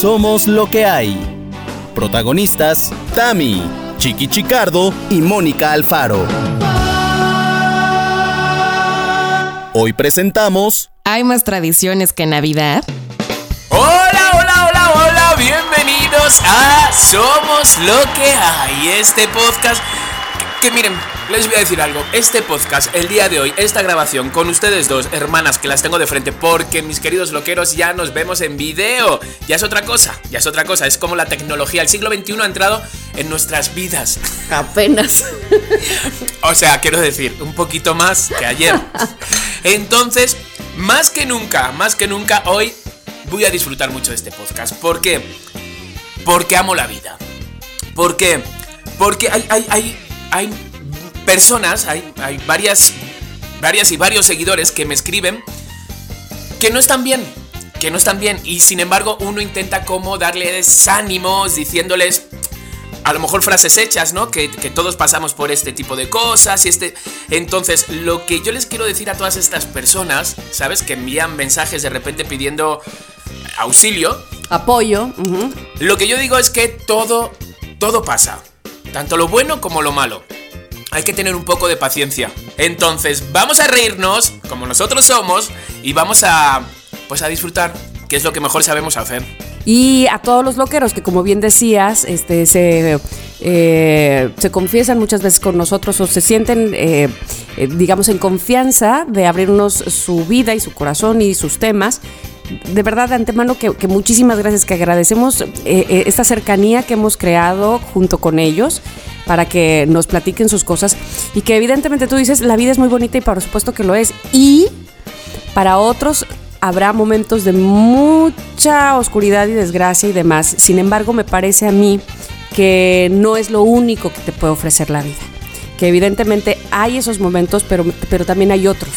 Somos lo que hay. Protagonistas, Tami, Chiqui Chicardo y Mónica Alfaro. Hoy presentamos... ¿Hay más tradiciones que Navidad? Hola, hola, hola, hola, bienvenidos a Somos lo que hay, este podcast que miren, les voy a decir algo. Este podcast, el día de hoy, esta grabación con ustedes dos, hermanas que las tengo de frente, porque mis queridos loqueros ya nos vemos en video. Ya es otra cosa, ya es otra cosa. Es como la tecnología. El siglo XXI ha entrado en nuestras vidas. Apenas. o sea, quiero decir, un poquito más que ayer. Entonces, más que nunca, más que nunca, hoy voy a disfrutar mucho de este podcast. ¿Por qué? Porque amo la vida. ¿Por qué? Porque hay, hay, hay hay personas, hay, hay varias, varias y varios seguidores que me escriben que no están bien, que no están bien y sin embargo uno intenta como darles ánimos diciéndoles a lo mejor frases hechas, ¿no? Que, que, todos pasamos por este tipo de cosas y este... Entonces, lo que yo les quiero decir a todas estas personas, ¿sabes? Que envían mensajes de repente pidiendo auxilio. Apoyo. Lo que yo digo es que todo, todo pasa tanto lo bueno como lo malo. Hay que tener un poco de paciencia. Entonces, vamos a reírnos, como nosotros somos, y vamos a, pues a disfrutar, que es lo que mejor sabemos hacer. Y a todos los loqueros que, como bien decías, este, se, eh, se confiesan muchas veces con nosotros o se sienten, eh, eh, digamos, en confianza de abrirnos su vida y su corazón y sus temas de verdad de antemano que, muchísimas gracias, que agradecemos eh, eh, esta cercanía que hemos creado junto con ellos para que nos platiquen sus cosas y que evidentemente tú dices, la vida es muy bonita y por supuesto que lo es. Y para otros habrá momentos de mucha oscuridad y desgracia y demás. Sin embargo, me parece a mí que no es lo único que te puede ofrecer la vida. Que evidentemente hay esos momentos, pero, pero también hay otros.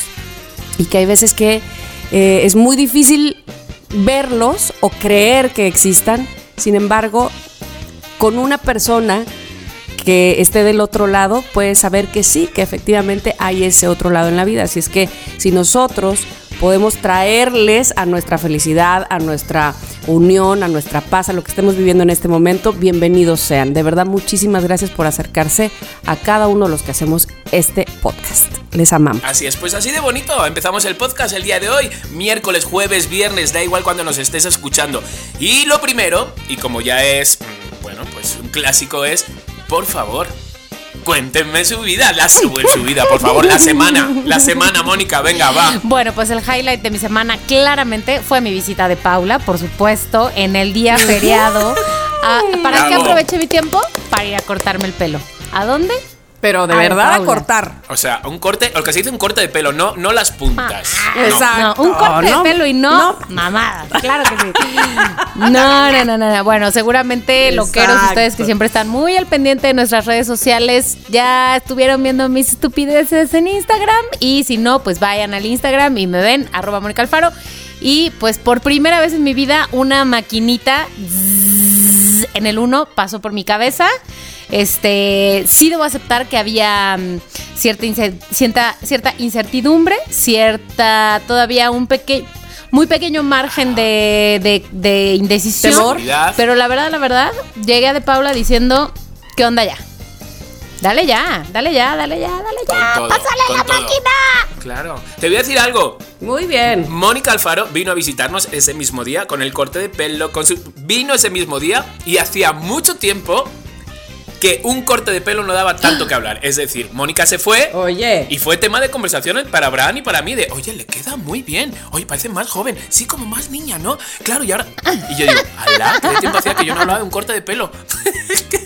Y que hay veces que eh, es muy difícil verlos o creer que existan. Sin embargo, con una persona que esté del otro lado, puedes saber que sí, que efectivamente hay ese otro lado en la vida. Así es que si nosotros podemos traerles a nuestra felicidad, a nuestra unión, a nuestra paz, a lo que estemos viviendo en este momento, bienvenidos sean. De verdad, muchísimas gracias por acercarse a cada uno de los que hacemos este podcast. Les amamos. Así es, pues así de bonito. Empezamos el podcast el día de hoy, miércoles, jueves, viernes, da igual cuando nos estés escuchando. Y lo primero, y como ya es, mm, bueno, pues un clásico es, por favor, Cuéntenme su vida, la su, su vida, por favor, la semana, la semana, Mónica, venga, va. Bueno, pues el highlight de mi semana claramente fue mi visita de Paula, por supuesto, en el día feriado. Ah, ¿Para qué aproveché mi tiempo? Para ir a cortarme el pelo. ¿A dónde? Pero de verdad a cortar. O sea, un corte, lo que se dice un corte de pelo, no, no las puntas. Ah, exacto. un corte de pelo y no, mamadas. Claro que sí. No, no, no, no. Bueno, seguramente loqueros ustedes que siempre están muy al pendiente de nuestras redes sociales ya estuvieron viendo mis estupideces en Instagram. Y si no, pues vayan al Instagram y me ven, arroba Mónica Alfaro. Y pues por primera vez en mi vida, una maquinita en el 1 pasó por mi cabeza. Este, sí debo aceptar que había mm, cierta, cierta, cierta incertidumbre, cierta, todavía un pequeño, muy pequeño margen de, de, indecisión. Pero la verdad, la verdad, llegué a De Paula diciendo, ¿qué onda ya? Dale ya, dale ya, dale ya, dale ya. ¡Pásale la máquina! Claro. Te voy a decir algo. Muy bien. Mónica Alfaro vino a visitarnos ese mismo día con el corte de pelo, con su... vino ese mismo día y hacía mucho tiempo que un corte de pelo no daba tanto que hablar. Es decir, Mónica se fue. Oye. Y fue tema de conversaciones para Abraham y para mí de, oye, le queda muy bien. Oye, parece más joven. Sí, como más niña, ¿no? Claro, y ahora... Y yo digo, alá, qué tiempo hacía que yo no hablaba de un corte de pelo.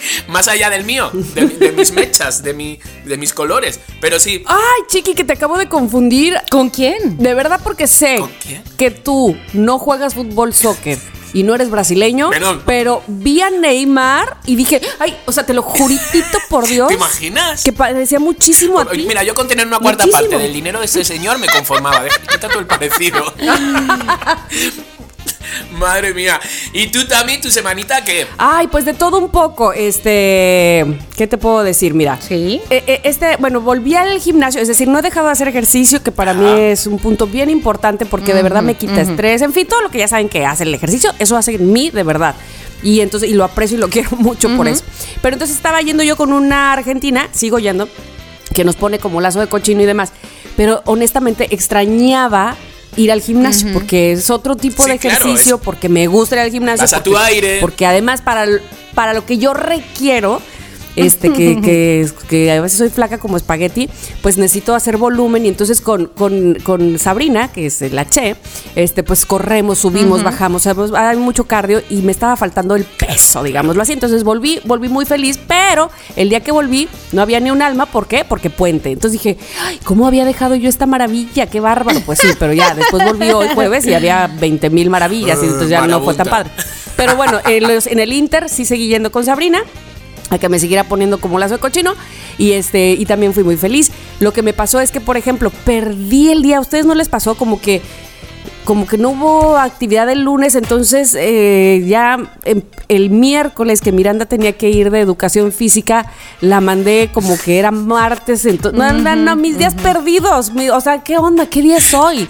más allá del mío, de, mis mechas, de, mi, de mis colores. Pero sí. Ay, chiqui, que te acabo de confundir. ¿Con quién? De verdad, porque sé que tú no juegas fútbol soccer y no eres brasileño, pero vi a Neymar y dije, ay, o sea, te lo juritito por Dios. ¿Te imaginas? Que parecía muchísimo a ti. Mira, yo con tener una cuarta parte del dinero de ese señor me conformaba. Quita todo el parecido. Madre mía. ¿Y tú también, tu semanita qué? Ay, pues de todo un poco. Este, ¿qué te puedo decir? Mira. Sí. Eh, eh, este, bueno, volví al gimnasio, es decir, no he dejado de hacer ejercicio, que para mí es un punto bien importante porque de verdad me quita estrés. En fin, todo lo que ya saben que hace el ejercicio, eso hace en mí de verdad. Y entonces, y lo aprecio y lo quiero mucho por eso. Pero entonces estaba yendo yo con una argentina, sigo yendo, que nos pone como lazo de cochino y demás. Pero honestamente extrañaba ir al gimnasio porque es otro tipo Sí, de ejercicio, porque me gusta ir al gimnasio. Vas a tu aire. Porque además para, para lo que yo requiero, este, que, que, que a veces soy flaca como espagueti, pues necesito hacer volumen y entonces con, con, con Sabrina, que es la Che, este, pues corremos, subimos, bajamos, hay mucho cardio y me estaba faltando el peso, digámoslo así. Entonces volví, volví muy feliz, pero el día que volví no había ni un alma, ¿por qué? Porque puente. Entonces dije, ay, ¿cómo había dejado yo esta maravilla? Qué bárbaro. Pues sí, pero ya después volví hoy jueves y había 20 mil maravillas y entonces ya no fue tan padre. Pero bueno, en, los- en el Inter sí seguí yendo con Sabrina a que me siguiera poniendo como lazo de cochino y este y también fui muy feliz. Lo que me pasó es que, por ejemplo, perdí el día. ¿A ustedes no les pasó como que como que no hubo actividad el lunes, entonces eh, ya em, el miércoles que Miranda tenía que ir de educación física, la mandé como que era martes, entonces, no, no, no, mis días perdidos, mi- o sea, ¿qué onda? ¿Qué día es hoy?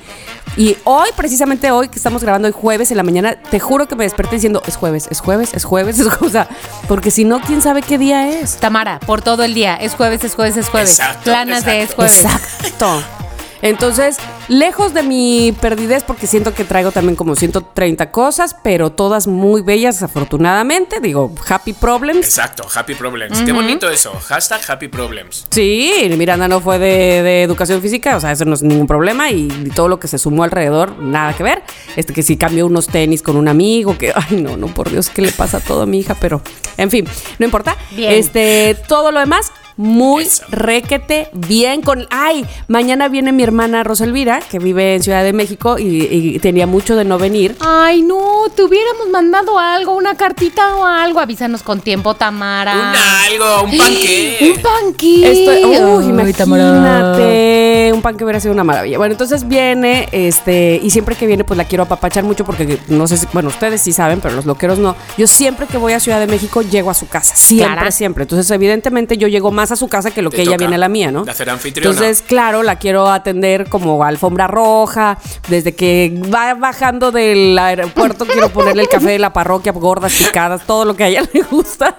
Y hoy, precisamente hoy, que estamos grabando hoy jueves en la mañana, te juro que me desperté diciendo, es jueves, es jueves, es jueves, es o sea, porque si no, ¿quién sabe qué día es? Tamara, por todo el día. Es jueves, es jueves, es jueves. Exacto, Planas de es jueves. Exacto. Entonces, lejos de mi perdidez, porque siento que traigo también como 130 cosas, pero todas muy bellas, afortunadamente. Digo, happy problems. Exacto, happy problems. Qué bonito eso. Hashtag happy problems. Sí, Miranda no fue de, de educación física, o sea, eso no es ningún problema y, todo lo que se sumó alrededor, nada que ver. Este que si cambió unos tenis con un amigo, que, ay, no, no, por Dios, ¿qué le pasa a todo a mi hija? Pero, en fin, no importa. Bien. Este, todo lo demás, muy Eso. requete, bien con. Ay, mañana viene mi hermana Rosa Elvira, que vive en Ciudad de México y, y tenía mucho de no venir. Ay, no, te hubiéramos mandado algo, una cartita o algo. Avísanos con tiempo, Tamara. Un algo, un panque. Un panque. Estoy, uy, Ay, Tamara. imagínate, un pan que hubiera sido una maravilla. Bueno, entonces viene, este, y siempre que viene, pues la quiero apapachar mucho porque no sé si, bueno, ustedes sí saben, pero los loqueros no. Yo siempre que voy a Ciudad de México llego a su casa, siempre, Clara. siempre. Entonces, evidentemente, yo llego más a su casa que lo que ella viene a la mía, ¿no? de hacer anfitriona. Entonces, claro, la quiero atender como alfombra roja. Desde que va bajando del aeropuerto, quiero ponerle el café de la parroquia, gordas, picadas, todo lo que a ella le gusta.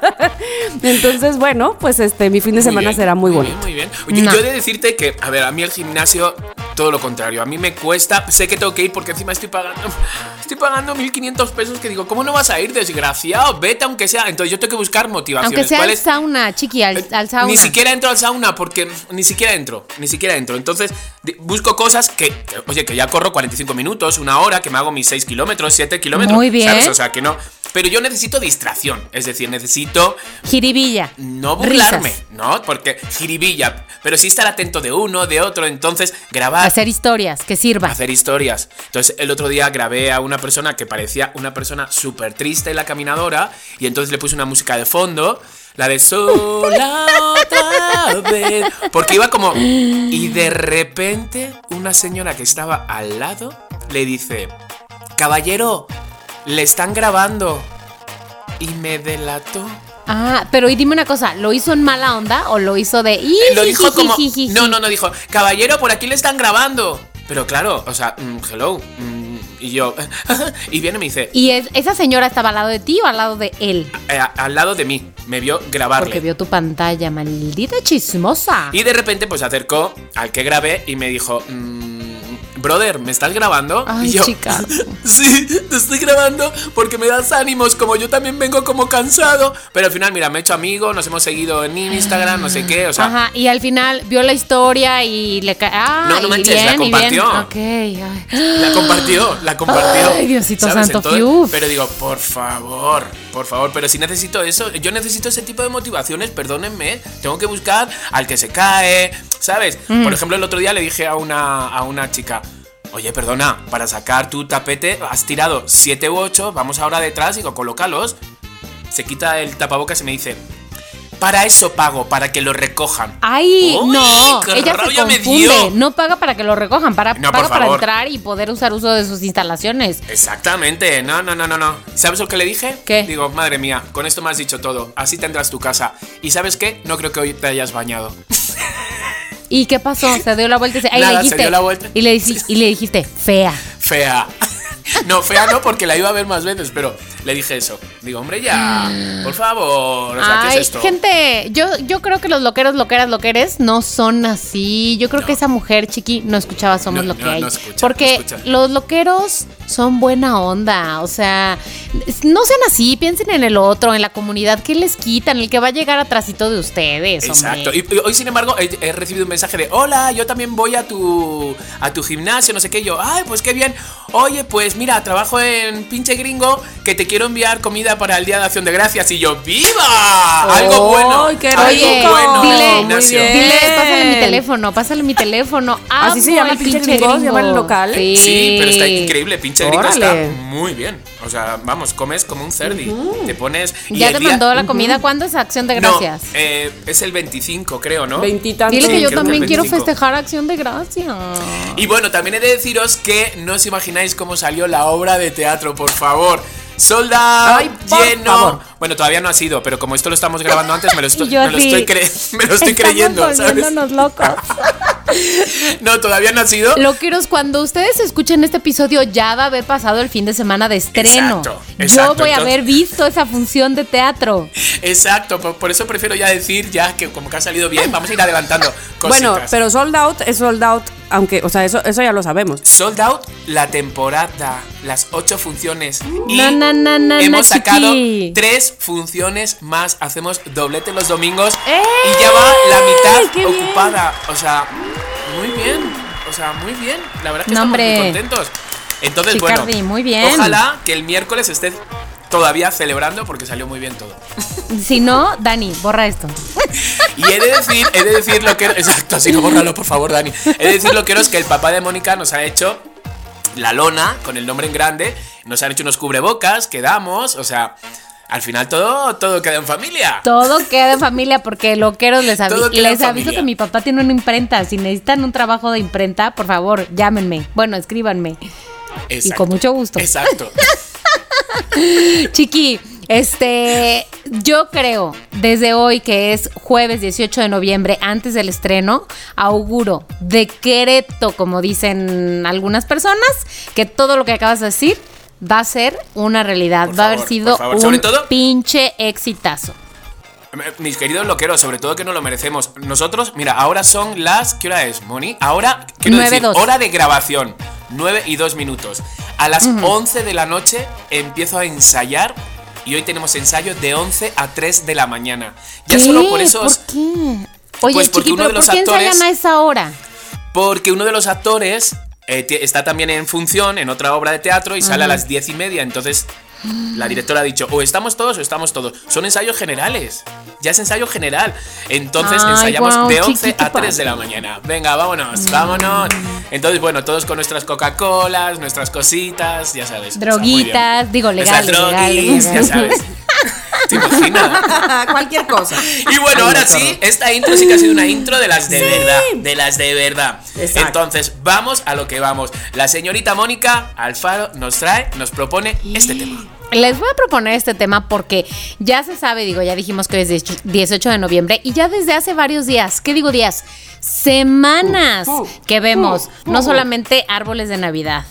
Entonces, bueno, pues este, mi fin de Muy semana bien, será muy, bien, bonito. Muy bien. Oye, No. Yo he de decirte que, a ver, a mí el gimnasio, todo lo contrario. A mí me cuesta, sé que tengo que ir porque encima estoy pagando, estoy pagando 1.500 pesos que digo, ¿cómo no vas a ir, desgraciado? Vete aunque sea. Entonces yo tengo que buscar motivaciones. Aunque sea ¿Cuál al sauna, chiqui, al, al sauna. Ni siquiera entro al sauna porque ni siquiera entro, ni siquiera entro. Entonces busco cosas que, que, oye, que ya corro 45 minutos, una hora, que me hago mis 6 kilómetros, 7 kilómetros. Muy bien. ¿sabes? O sea, que no. Pero yo necesito distracción, es decir, necesito Jiribilla. no burlarme, Risas. ¿no? Porque jiribilla, pero sí estar atento de uno, de otro, entonces grabar. Hacer historias, que sirva. Hacer historias. Entonces, el otro día grabé a una persona que parecía una persona súper triste en la caminadora. Y entonces le puse una música de fondo. La de sola otra vez. Porque iba como. Y de repente, una señora que estaba al lado le dice: Caballero, le están grabando. Y me delató. Ah, pero y dime una cosa, ¿lo hizo en mala onda o lo hizo de... Lo dijo como. No, no, no, dijo, caballero, por aquí le están grabando. Pero claro, o sea, mm, hello. mm, y yo. y viene y me dice, ¿Y es- esa señora estaba al lado de ti o al lado de él? eh, a- al lado de mí, me vio grabarle. Porque vio tu pantalla, maldita chismosa. Y de repente, pues se acercó al que grabé y me dijo, mm, brother, ¿me estás grabando? Ay, y yo, chica. sí, te estoy grabando porque me das ánimos, como yo también vengo como cansado. Pero al final, mira, me he hecho amigo, nos hemos seguido en Instagram, no sé qué, o sea. Ajá, y al final vio la historia y le cae. Ah, No, no y manches, la bien, bien. compartió. La compartió, la compartió. Ay, Diosito ¿sabes? santo, Entonces. Pero digo, por favor, por favor, pero si necesito eso, yo necesito ese tipo de motivaciones, perdónenme, tengo que buscar al que se cae, ¿sabes? Mm. Por ejemplo, el otro día le dije a una, a una chica, oye, perdona, para sacar tu tapete has tirado 7 u 8, vamos ahora detrás y colócalos. Se quita el tapabocas y me dice, Para eso pago, para que lo recojan. Ay, Uy, no, ella se confunde. dio. No paga para que lo recojan, para, No, paga para entrar y poder usar uso de sus instalaciones. Exactamente, no, no, no, no, no. ¿Sabes lo que le dije? ¿Qué? Digo, madre mía, con esto me has dicho todo. Así tendrás tu casa. ¿Y sabes qué? No creo que hoy te hayas bañado. ¿Y qué pasó? Se dio la vuelta y, se, Nada, le se dijiste, dio la vuelta. Y, le, dici- y le dijiste, fea. Fea. No, fea no, porque la iba a ver más veces, pero le dije eso. Digo, hombre, ya, por favor. O sea, ¿qué Ay, es esto? gente, yo, yo creo que los loqueros, loqueras, loqueres no son así. Yo creo que esa mujer, chiqui, no escuchaba Somos No, lo que no, hay. escucha, Porque escucha. los loqueros son buena onda. O sea, no sean así, piensen en el otro, en la comunidad. ¿Qué les quitan? El que va a llegar atrásito de ustedes. Exacto. hombre. Y, y hoy, sin embargo, he, he recibido un mensaje de Hola, yo también voy a tu a tu gimnasio, no sé qué. Y yo, ay, pues qué bien. Oye, pues mira, trabajo en pinche gringo que te quiero enviar comida para el Día de Acción de Gracias. Y yo, ¡viva! Algo bueno. ¡Ay, qué algo rico! bueno en el Dile, pásale mi teléfono, pásale mi teléfono. ¿Así se llama el pinche gringo? ¿Se llama el local? Sí. Sí, pero está increíble. Pinche gringo Órale. está muy bien. O sea, vamos, comes como un cerdi. Te pones. y ¿Ya te día- mandó la comida? ¿Cuándo es Acción de Gracias? No, eh, es el 25, creo, ¿no? Veintitantos. Dile que Sí, yo que también quiero 25. festejar Acción de Gracias. Y bueno, también he de deciros que no os imagináis cómo salió la obra de teatro, por favor. Solda Ay, por lleno. favor. Bueno, todavía no ha sido, pero como esto lo estamos grabando antes, me lo estoy, me lo estoy, cre- me lo estoy Estamos creyendo, locos. No, todavía no ha sido. Loqueros, cuando ustedes escuchen este episodio ya va a haber pasado el fin de semana de estreno. Exacto, Yo voy a haber visto esa función de teatro. Exacto, por, por eso prefiero ya decir ya que como que ha salido bien, vamos a ir adelantando cositas. Bueno, pero sold out es sold out, aunque, o sea, eso, eso ya lo sabemos. Sold out la temporada, las ocho funciones. Y Na, na, na, na, hemos sacado chiqui. tres funciones más. Hacemos doblete los domingos ¡Ey! y ya va la mitad ocupada. O sea, muy bien. O sea, muy bien. La verdad que No, estamos muy contentos. Entonces, Chicardi, bueno, muy bien. ojalá que el miércoles esté todavía celebrando porque salió muy bien todo. Si no, Dani, borra esto. Y he de decir, he de decir lo que. Exacto, así no bórralo, por favor, Dani. He de decir lo que es que el papá de Mónica nos ha hecho la lona con el nombre en grande. Nos han hecho unos cubrebocas que damos. O sea, al final todo, todo queda en familia. Todo queda en familia porque loqueros les, avi- les aviso que mi papá tiene una imprenta. Si necesitan un trabajo de imprenta, por favor, llámenme. Bueno, escríbanme. Exacto. con mucho gusto. Exacto. Chiqui, este, yo creo desde hoy que es jueves 18 de noviembre, antes del estreno, auguro, decreto, como dicen algunas personas, que todo lo que acabas de decir va a ser una realidad. Por va a haber sido un todo- pinche exitazo. Mis queridos loqueros, sobre todo que no lo merecemos. Nosotros, mira, ahora son las. ¿Qué hora es, Moni? Ahora, quiero decir, hora de grabación. 9 y 2 minutos. A las 11 de la noche empiezo a ensayar. Y hoy tenemos ensayo de 11 a 3 de la mañana. Ya ¿Qué? solo por esos. ¿Por qué? Oye, Pues porque Chiqui, uno de los ¿por qué actores- ensayan a esa hora? Porque uno de los actores eh, está también en función en otra obra de teatro y sale a las 10 y media. Entonces la directora ha dicho, o estamos todos o estamos todos. Son ensayos generales. Ya es ensayo general. Entonces Ay, ensayamos de 11 chiqui, qué a 3 de la mañana. Venga, vámonos, vámonos. Entonces, bueno, todos con nuestras Coca-Colas, nuestras cositas, ya sabes. Droguitas, digo, Nuestras legales, legales, droguis, ya sabes. ¿Te imaginas? Cualquier cosa. Y bueno, ahora sí, esta intro sí que ha sido una intro de las de verdad. De las de verdad. Exacto. Entonces, vamos a lo que vamos. La señorita Mónica Alfaro nos trae, nos propone este tema. Les voy a proponer este tema porque ya se sabe, digo, ya dijimos que hoy es 18 de noviembre y ya desde hace varios días, ¿qué digo días? Semanas Uh, uh, que vemos uh, no solamente árboles de Navidad.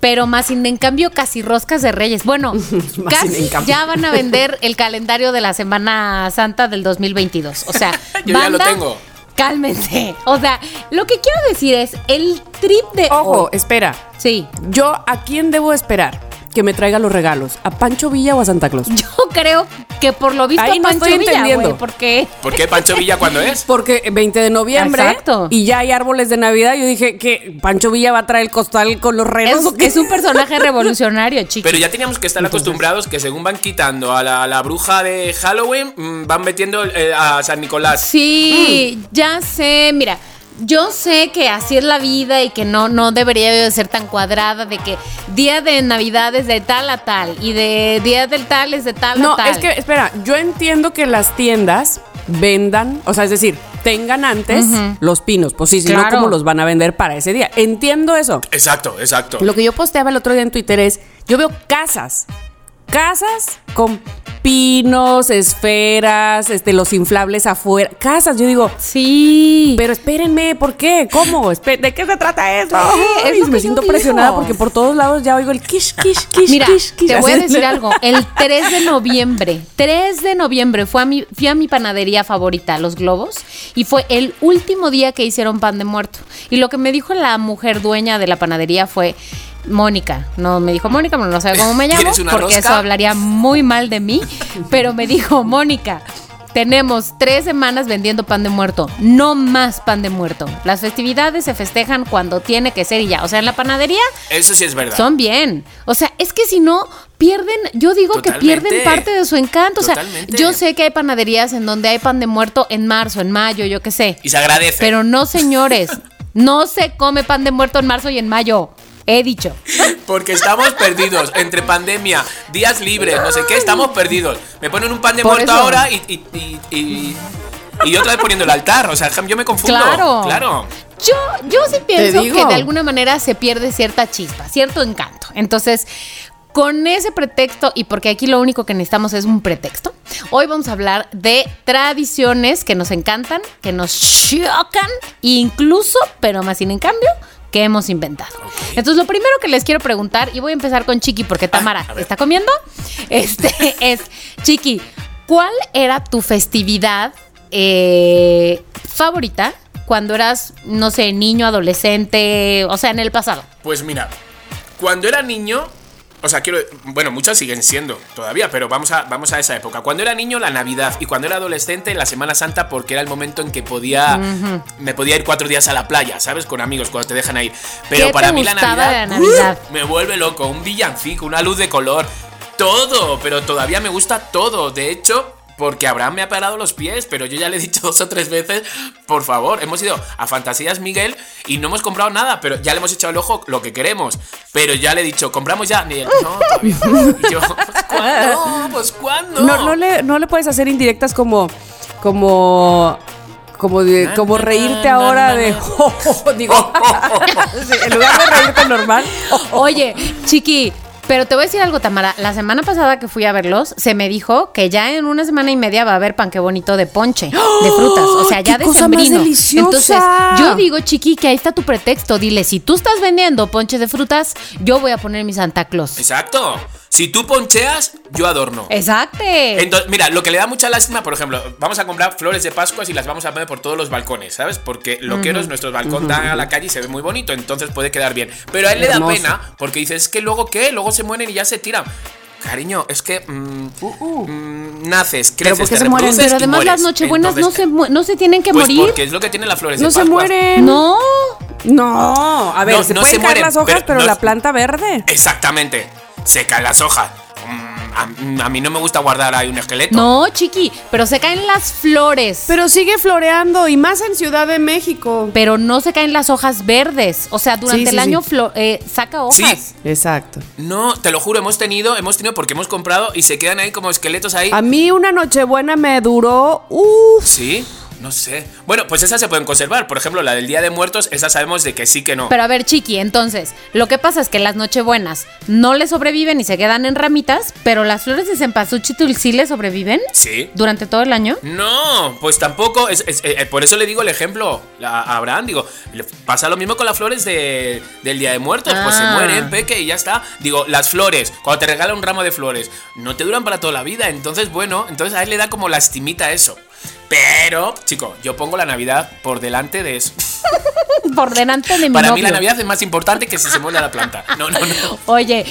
Pero más sin en cambio casi roscas de reyes. Bueno, casi ya van a vender el calendario de la Semana Santa del 2022. O sea, Yo ya lo tengo. Cálmense. O sea, lo que quiero decir es el trip de Ojo, hoy. espera. Sí. Yo, ¿a quién debo esperar que me traiga los regalos? ¿A Pancho Villa o a Santa Claus? Yo creo que por lo visto Ahí no Pancho estoy Villa, entendiendo. güey, porque ¿Por qué Pancho Villa cuándo es? Porque 20 de noviembre Exacto. y ya hay árboles de Navidad. Yo dije que Pancho Villa va a traer el costal con los renos. es, ¿o qué? es un personaje revolucionario, chicos. Pero ya teníamos que estar acostumbrados que según van quitando a la, a la bruja de Halloween, mm, van metiendo eh, a San Nicolás. Sí, ya sé, mira. Yo sé que así es la vida y que no, no debería de ser tan cuadrada de que día de Navidad es de tal a tal y de día del tal es de tal No, a tal. es que, espera, yo entiendo que las tiendas vendan, o sea, es decir, tengan antes los pinos, pues sí, si no, ¿cómo los van a vender para ese día? Entiendo eso. Exacto, exacto. Lo que yo posteaba el otro día en Twitter es, yo veo casas, casas con pinos, esferas, este, los inflables afuera, casas. Yo digo, sí. Pero espérenme, ¿por qué? ¿Cómo? ¿De qué se trata eso? me siento presionada porque por todos lados ya oigo el kish, kish, kish, Mira, kish, kish. Te voy a decir algo. El 3 de noviembre, 3 de noviembre, fue a mi, fui a mi panadería favorita, Los Globos, y fue el último día que hicieron pan de muerto. Y lo que me dijo la mujer dueña de la panadería fue Mónica. No me dijo Mónica, pero no sabe cómo me llamo, porque eso hablaría muy mal de mí. Pero me dijo, Mónica, tenemos tres semanas vendiendo pan de muerto, no más pan de muerto. Las festividades se festejan cuando tiene que ser y ya. O sea, en la panadería. Eso sí es verdad. Son bien. O sea, es que si no, pierden, yo digo que pierden parte de su encanto. O sea, yo sé que hay panaderías en donde hay pan de muerto en marzo, en mayo, yo qué sé. Y se agradece. Pero no, señores. no se come pan de muerto en marzo y en mayo. He dicho. Porque estamos perdidos. Entre pandemia, días libres, no sé qué, estamos perdidos. Me ponen un pan de muerto ahora y, y, y, y, otra vez poniendo el altar. O sea, yo me confundo. Claro. Claro. Yo, yo sí pienso que de alguna manera se pierde cierta chispa, cierto encanto. Entonces, con ese pretexto, y porque aquí lo único que necesitamos es un pretexto, hoy vamos a hablar de tradiciones que nos encantan, que nos chocan, incluso, pero más sin en cambio, que hemos inventado. Entonces, lo primero que les quiero preguntar, y voy a empezar con Chiqui porque Tamara está comiendo, este es, Chiqui, ¿cuál era tu festividad eh, favorita cuando eras, no sé, niño, adolescente, o sea, en el pasado? Pues mira, cuando era niño, o sea, quiero. Bueno, muchas siguen siendo todavía, pero vamos a, vamos a esa época. Cuando era niño, la Navidad. Y cuando era adolescente, la Semana Santa, porque era el momento en que podía. Me podía ir cuatro días a la playa, ¿sabes? Con amigos, cuando te dejan ir. Pero para mí la Navidad, me vuelve loco. Un villancico, una luz de color. Todo, pero todavía me gusta todo. De hecho, porque Abraham me ha parado los pies, pero yo ya le he dicho dos o tres veces, por favor, hemos ido a Fantasías Miguel y no hemos comprado nada, pero ya le hemos echado el ojo lo que queremos. Pero ya le he dicho, compramos ya. Ni él, no, todavía Y yo, pues ¿cuándo? Pues cuándo. No, no, le, no le puedes hacer indirectas como. como como de, como reírte ahora de digo en lugar de reírte normal oye chiqui pero te voy a decir algo, Tamara. La semana pasada que fui a verlos, se me dijo que ya en una semana y media va a haber panque bonito de ponche, de frutas. O sea, ya de cosa Entonces, yo digo, chiqui, que ahí está tu pretexto. Dile, si tú estás vendiendo ponche de frutas, yo voy a poner mi Santa Claus. Exacto. Si tú poncheas, yo adorno. Exacto. Entonces, mira, lo que le da mucha lástima, por ejemplo, vamos a comprar flores de Pascua y las vamos a poner por todos los balcones, ¿sabes? Porque lo que es nuestro balcón da a la calle y se ve muy bonito, entonces puede quedar bien. Pero a él le da pena porque dice, es que luego qué, luego se mueren y ya se tiran. Cariño, es que mm, uh, uh. Mm, naces, creces, te se mueren. Pero además las nochebuenas no, se, no se tienen que pues morir. Porque es lo que tienen las flores no de. No se mueren. No. No. A ver, se pueden caer las hojas, pero, la planta verde. Exactamente se caen las hojas. Mm, a, mí no me gusta guardar ahí un esqueleto. No, chiqui, pero se caen las flores. Pero sigue floreando y más en Ciudad de México. Pero no se caen las hojas verdes. O sea, durante el año eh, saca hojas. Sí, exacto. No, te lo juro, hemos tenido, hemos tenido porque hemos comprado y se quedan ahí como esqueletos ahí. A mí una nochebuena me duró. Uf. Sí. No sé. Bueno, pues esas se pueden conservar. Por ejemplo, la del Día de Muertos, esa sabemos de que sí que no. Pero a ver, Chiqui, entonces, lo que pasa es que las Nochebuenas no le sobreviven y se quedan en ramitas, pero las flores de cempasúchil sí le sobreviven. Sí. ¿Durante todo el año? No, pues tampoco. Es, eh, por eso le digo el ejemplo a Abraham. Digo, pasa lo mismo con las flores de, del Día de Muertos. Pues se ah. mueren, peque, y ya está. Digo, las flores, cuando te regala un ramo de flores, no te duran para toda la vida. Entonces, bueno, entonces a él le da como lastimita eso. Pero, chico, yo pongo la Navidad por delante de eso. por delante de mi Para mí la Navidad es más importante que si se muere la planta. No, no, no. Oye.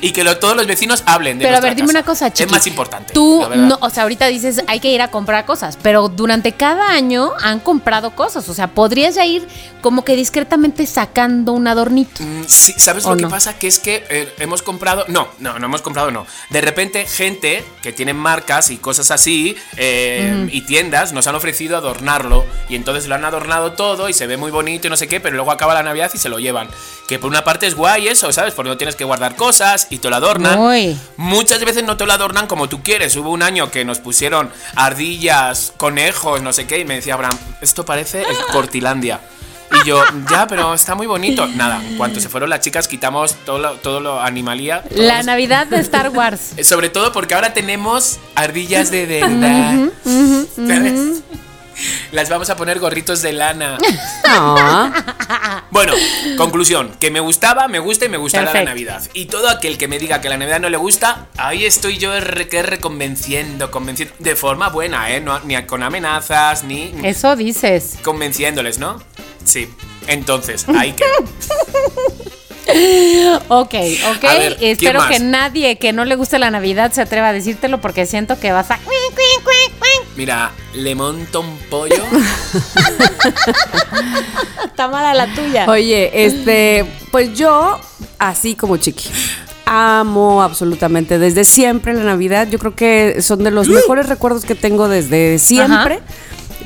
Y que todos los vecinos hablen de Pero a ver, dime una cosa, chiqui. Es más importante. Tú, no, o sea, ahorita dices hay que ir a comprar cosas, pero durante cada año han comprado cosas. O sea, podrías ya ir como que discretamente sacando un adornito. Mm, sí, ¿sabes lo que pasa? Que es que eh, hemos comprado. No, no, no hemos comprado, no. De repente, gente que tiene marcas y cosas así eh, y tiendas nos han ofrecido adornarlo. Y entonces lo han adornado todo y se ve muy bonito y no sé qué, pero luego acaba la Navidad y se lo llevan. Que por una parte es guay eso, ¿sabes? Porque no tienes que guardar cosas y te lo adornan. Muchas veces no te lo adornan como tú quieres. Hubo un año que nos pusieron ardillas, conejos, no sé qué, y me decía Abraham, esto parece el Cortilandia. Y yo, ya, pero está muy bonito. Nada, en cuanto se fueron las chicas, quitamos todo lo, todo lo animalía. todos La Navidad de Star Wars. Sobre todo porque ahora tenemos ardillas de verdad. ¿Sabes? Las vamos a poner gorritos de lana. No. Bueno, conclusión, que me gustaba, me gusta y me gustará la. Navidad. Y todo aquel que me diga que la Navidad no le gusta, ahí estoy yo re, que reconvenciendo, convenciendo, de forma buena, ¿eh? No, ni con amenazas, ni Eso dices. convenciéndoles, ¿no? Sí. Entonces, ahí que... Ok, ok. A ver, ¿quién Espero más? que nadie que no le guste la Navidad se atreva a decírtelo porque siento que vas a. Mira, le monto un pollo. Está mala la tuya. Oye, este, pues yo, así como Chiqui, amo absolutamente desde siempre la Navidad. Yo creo que son de los mejores recuerdos que tengo desde siempre.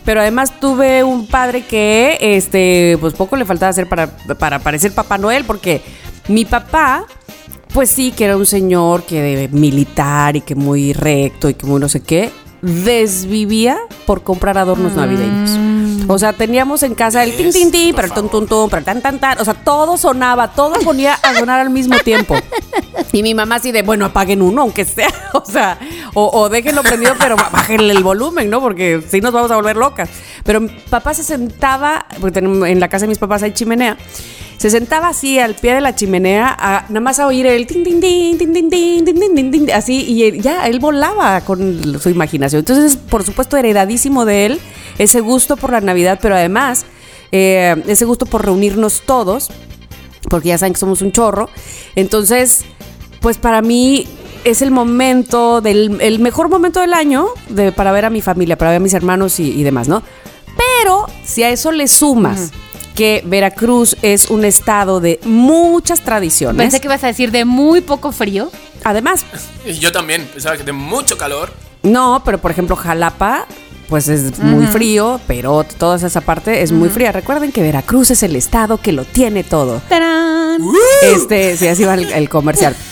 Pero además tuve un padre que, este, pues poco le faltaba hacer para, para parecer Papá Noel, porque mi papá, pues sí, que era un señor que de militar y que muy recto y que muy no sé qué, desvivía por comprar adornos navideños. O sea, teníamos en casa el tin tin pero el tun tun tun, pero el tan tan tan. O sea, todo sonaba, todo ponía a sonar al mismo tiempo. Y mi mamá así de, bueno, apaguen uno, aunque sea. O sea, o, o déjenlo prendido, pero bájenle el volumen, ¿no? Porque si nos vamos a volver locas. Pero mi papá se sentaba, porque en la casa de mis papás hay chimenea. Se sentaba así al pie de la chimenea, nada más a oír el tin, tin, tin, tin, tin, tin, tin, tin, tin, así, y ya, él volaba con su imaginación. Entonces, por supuesto, heredadísimo de él ese gusto por la Navidad, pero además eh, ese gusto por reunirnos todos, porque ya saben que somos un chorro. Entonces, pues para mí es el momento, del, el mejor momento del año de, para ver a mi familia, para ver a mis hermanos y demás, ¿no? Pero si a eso le sumas que Veracruz es un estado de muchas tradiciones, Pensé que ibas a decir de muy poco frío. además, Y yo también, pensaba que de mucho calor. no, pero por ejemplo Jalapa, pues es muy frío, pero toda esa parte es muy fría. Recuerden que Veracruz es el estado que lo tiene todo. ¡Tarán! Este, sí, así va el, el comercial.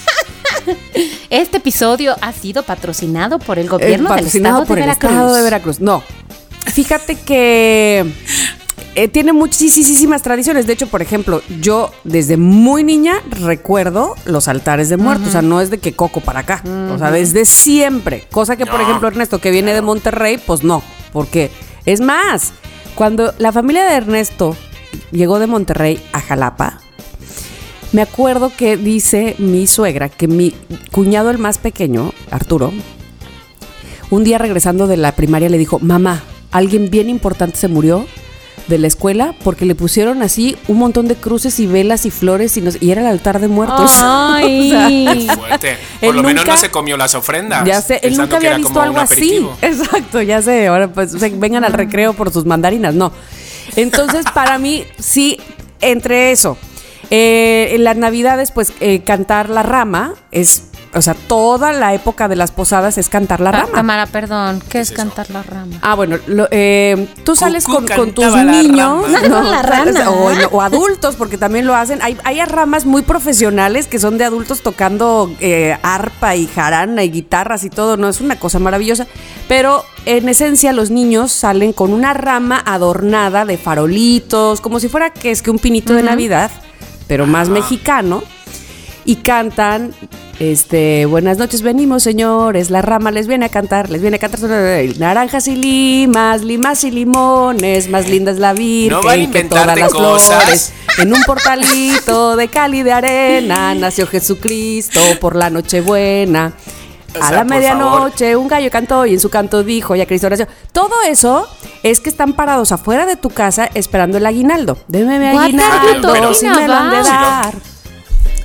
Este episodio ha sido patrocinado por el Eh, gobierno del patrocinado estado por de el Veracruz. estado de Veracruz. No, fíjate que eh, tiene muchísimas tradiciones. De hecho, por ejemplo, yo desde muy niña recuerdo los altares de muertos. O sea, no es de que coco para acá. O sea, desde siempre. Cosa que, por No, ejemplo, Ernesto, que viene de Monterrey, pues no. Porque, es más, cuando la familia de Ernesto llegó de Monterrey a Jalapa, me acuerdo que dice mi suegra que mi cuñado, el más pequeño, Arturo, un día regresando de la primaria le dijo, mamá, alguien bien importante se murió de la escuela porque le pusieron así un montón de cruces y velas y flores y, no sé- y era el altar de muertos. Ay. O sea, Fuerte. Él Por lo menos no se comió las ofrendas. ya sé, él nunca había visto algo así. Exacto, ya sé. Ahora pues o sea, vengan al recreo por sus mandarinas. No. Entonces, para mí, sí, entre eso. eh, en las navidades, pues eh, cantar la rama es. O sea, toda la época de las posadas es cantar la Pa- rama. Tamara, perdón. ¿Qué es, cantar la rama? Ah, bueno, lo- eh, tú sales Cucú con, con tus niños. ¿no? La rana. O, o adultos, porque también lo hacen. Hay, hay ramas muy profesionales que son de adultos tocando eh, arpa y jarana y guitarras y todo, ¿no? Es una cosa maravillosa. Pero en esencia los niños salen con una rama adornada de farolitos, como si fuera que es que un pinito de Navidad, pero más mexicano y cantan este buenas noches venimos señores. La rama les viene a cantar les viene a cantar. Naranjas y limas limas y limones más linda es la virgen No van a que todas las cosas. flores. en un portalito de cal y de arena nació Jesucristo por la Nochebuena. O a la medianoche un gallo cantó y en su canto dijo ya Cristo nació todo eso es que están parados afuera de tu casa esperando el aguinaldo. Deme mi aguinaldo si me lo han de dar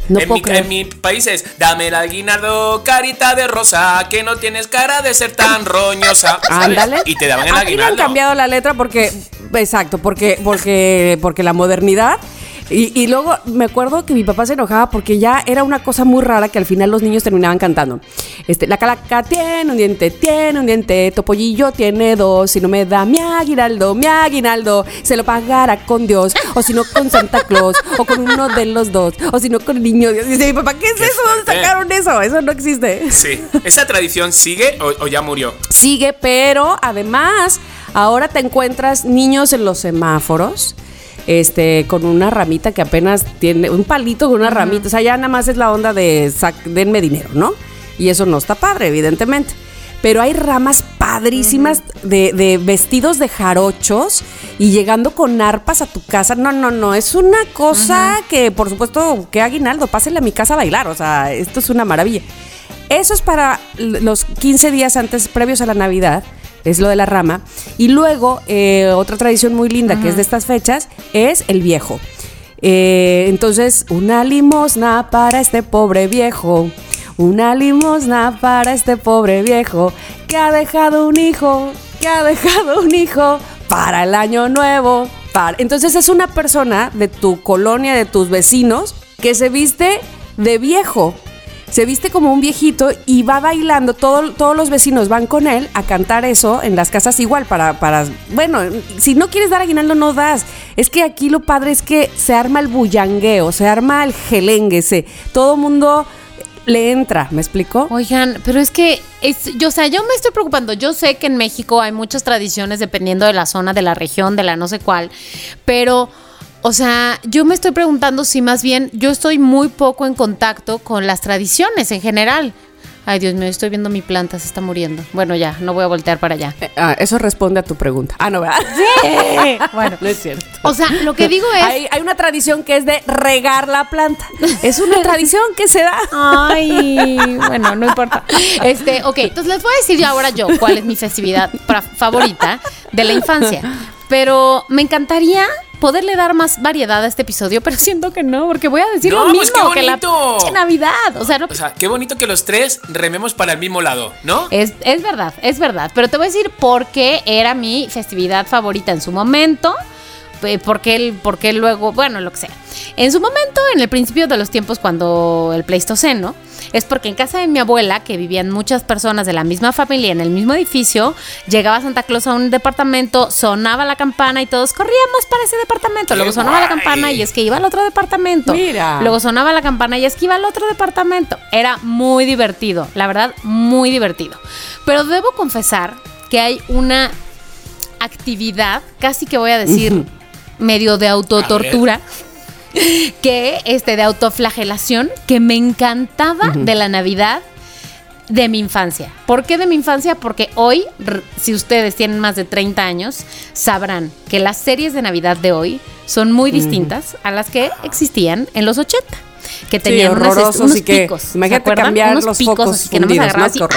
no en, puedo mi, creer. en mi país es dame el aguinaldo, carita de rosa, que no tienes cara de ser tan roñosa. Ándale. Y te daban el Aquí le han aguinaldo. cambiado la letra porque, exacto, porque, porque, porque la modernidad. Y, luego me acuerdo que mi papá se enojaba porque ya era una cosa muy rara que al final los niños terminaban cantando. Este, la calaca tiene un diente, tiene un diente, Topollillo tiene dos, si no me da mi aguinaldo, mi aguinaldo, se lo pagará con Dios, o si no con Santa Claus, o con uno de los dos, o si no con el niño Dios. Dice mi papá, ¿qué es eso? ¿Dónde sacaron eso? Eso no existe. Sí. ¿Esa tradición sigue o ya murió? Sigue, pero además ahora te encuentras niños en los semáforos este, con una ramita que apenas tiene, un palito con una ramita, o sea, ya nada más es la onda de denme dinero, ¿no? Y eso no está padre, evidentemente. Pero hay ramas padrísimas de, vestidos de jarochos y llegando con arpas a tu casa. No, no, no. Es una cosa que, por supuesto, que aguinaldo, pásenle a mi casa a bailar. O sea, esto es una maravilla. Eso es para los 15 días antes, previos a la Navidad es lo de la rama. Y luego, eh, otra tradición muy linda que es de estas fechas es el viejo. Eh, entonces, una limosna para este pobre viejo. Una limosna para este pobre viejo que ha dejado un hijo, que ha dejado un hijo para el año nuevo. Para... Entonces es una persona de tu colonia, de tus vecinos, que se viste de viejo se viste como un viejito y va bailando, todos los vecinos van con él a cantar eso en las casas igual para, para, bueno, si no quieres dar aguinaldo no das. Es que aquí lo padre es que se arma el bullangueo, se arma el gelengue, se, todo mundo le entra, ¿me explico? Oigan, pero es que es, yo, o sea, yo me estoy preocupando. Yo sé que en México hay muchas tradiciones dependiendo de la zona, de la región, de la no sé cuál, pero o sea, yo me estoy preguntando si más bien yo estoy muy poco en contacto con las tradiciones en general. Ay, Dios mío, estoy viendo mi planta, se está muriendo. Bueno, ya, no voy a voltear para allá. Eh, ah, eso responde a tu pregunta. Ah, no, ¿verdad? Sí. bueno, no es cierto. O sea, lo que digo es... Hay, hay, una tradición que es de regar la planta. Es una tradición que se da. Ay, bueno, no importa. Este, ok, entonces les voy a decir ahora yo cuál es mi festividad favorita de la infancia. Pero me encantaría poderle dar más variedad a este episodio, pero siento que no, porque voy a decir lo pues mismo que la Navidad. O sea, o sea, qué bonito que los tres rememos para el mismo lado, ¿no? Es, es verdad, es verdad. Pero te voy a decir por qué era mi festividad favorita en su momento. Eh, porque porque luego, bueno, lo que sea. En su momento, en el principio de los tiempos, cuando el Pleistoceno, es porque en casa de mi abuela, que vivían muchas personas de la misma familia en el mismo edificio, llegaba Santa Claus a un departamento, sonaba la campana y todos corríamos para ese departamento. Luego sonaba la campana y es que iba al otro departamento. Mira. Luego sonaba la campana y es que iba al otro departamento. Era muy divertido, la verdad, muy divertido. Pero debo confesar que hay una actividad, casi que voy a decir, medio de autotortura que este de autoflagelación que me encantaba de la Navidad de mi infancia. ¿Por qué de mi infancia? Porque hoy, si ustedes tienen más de 30 años, sabrán que las series de Navidad de hoy son muy distintas a las que existían en los 80 que tenían unos, picos. Imagínate cambiar los picos que no me así, Ah,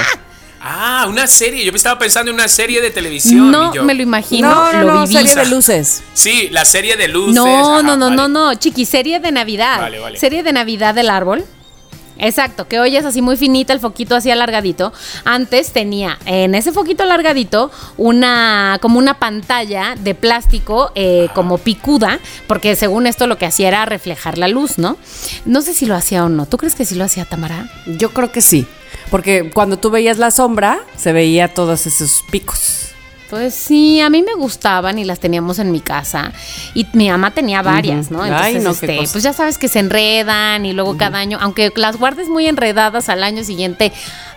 una serie. Yo me estaba pensando en una serie de televisión. No, me lo imagino. No, no, no, serie de luces. Sí, la serie de luces. No, no, no, no, no, chiqui, serie de Navidad. Vale, vale. Serie de Navidad del árbol. Exacto, que hoy es así muy finita, el foquito así alargadito. Antes tenía en ese foquito alargadito una como una pantalla de plástico eh, como picuda, porque según esto lo que hacía era reflejar la luz, ¿no? No sé si lo hacía o no. ¿Tú crees que sí lo hacía Tamara? Yo creo que sí. Porque cuando tú veías la sombra, se veía todos esos picos. Pues sí, a mí me gustaban y las teníamos en mi casa. Y mi mamá tenía varias, ¿no? Entonces, este, pues ya sabes que se enredan y luego cada año, aunque las guardes muy enredadas al año siguiente,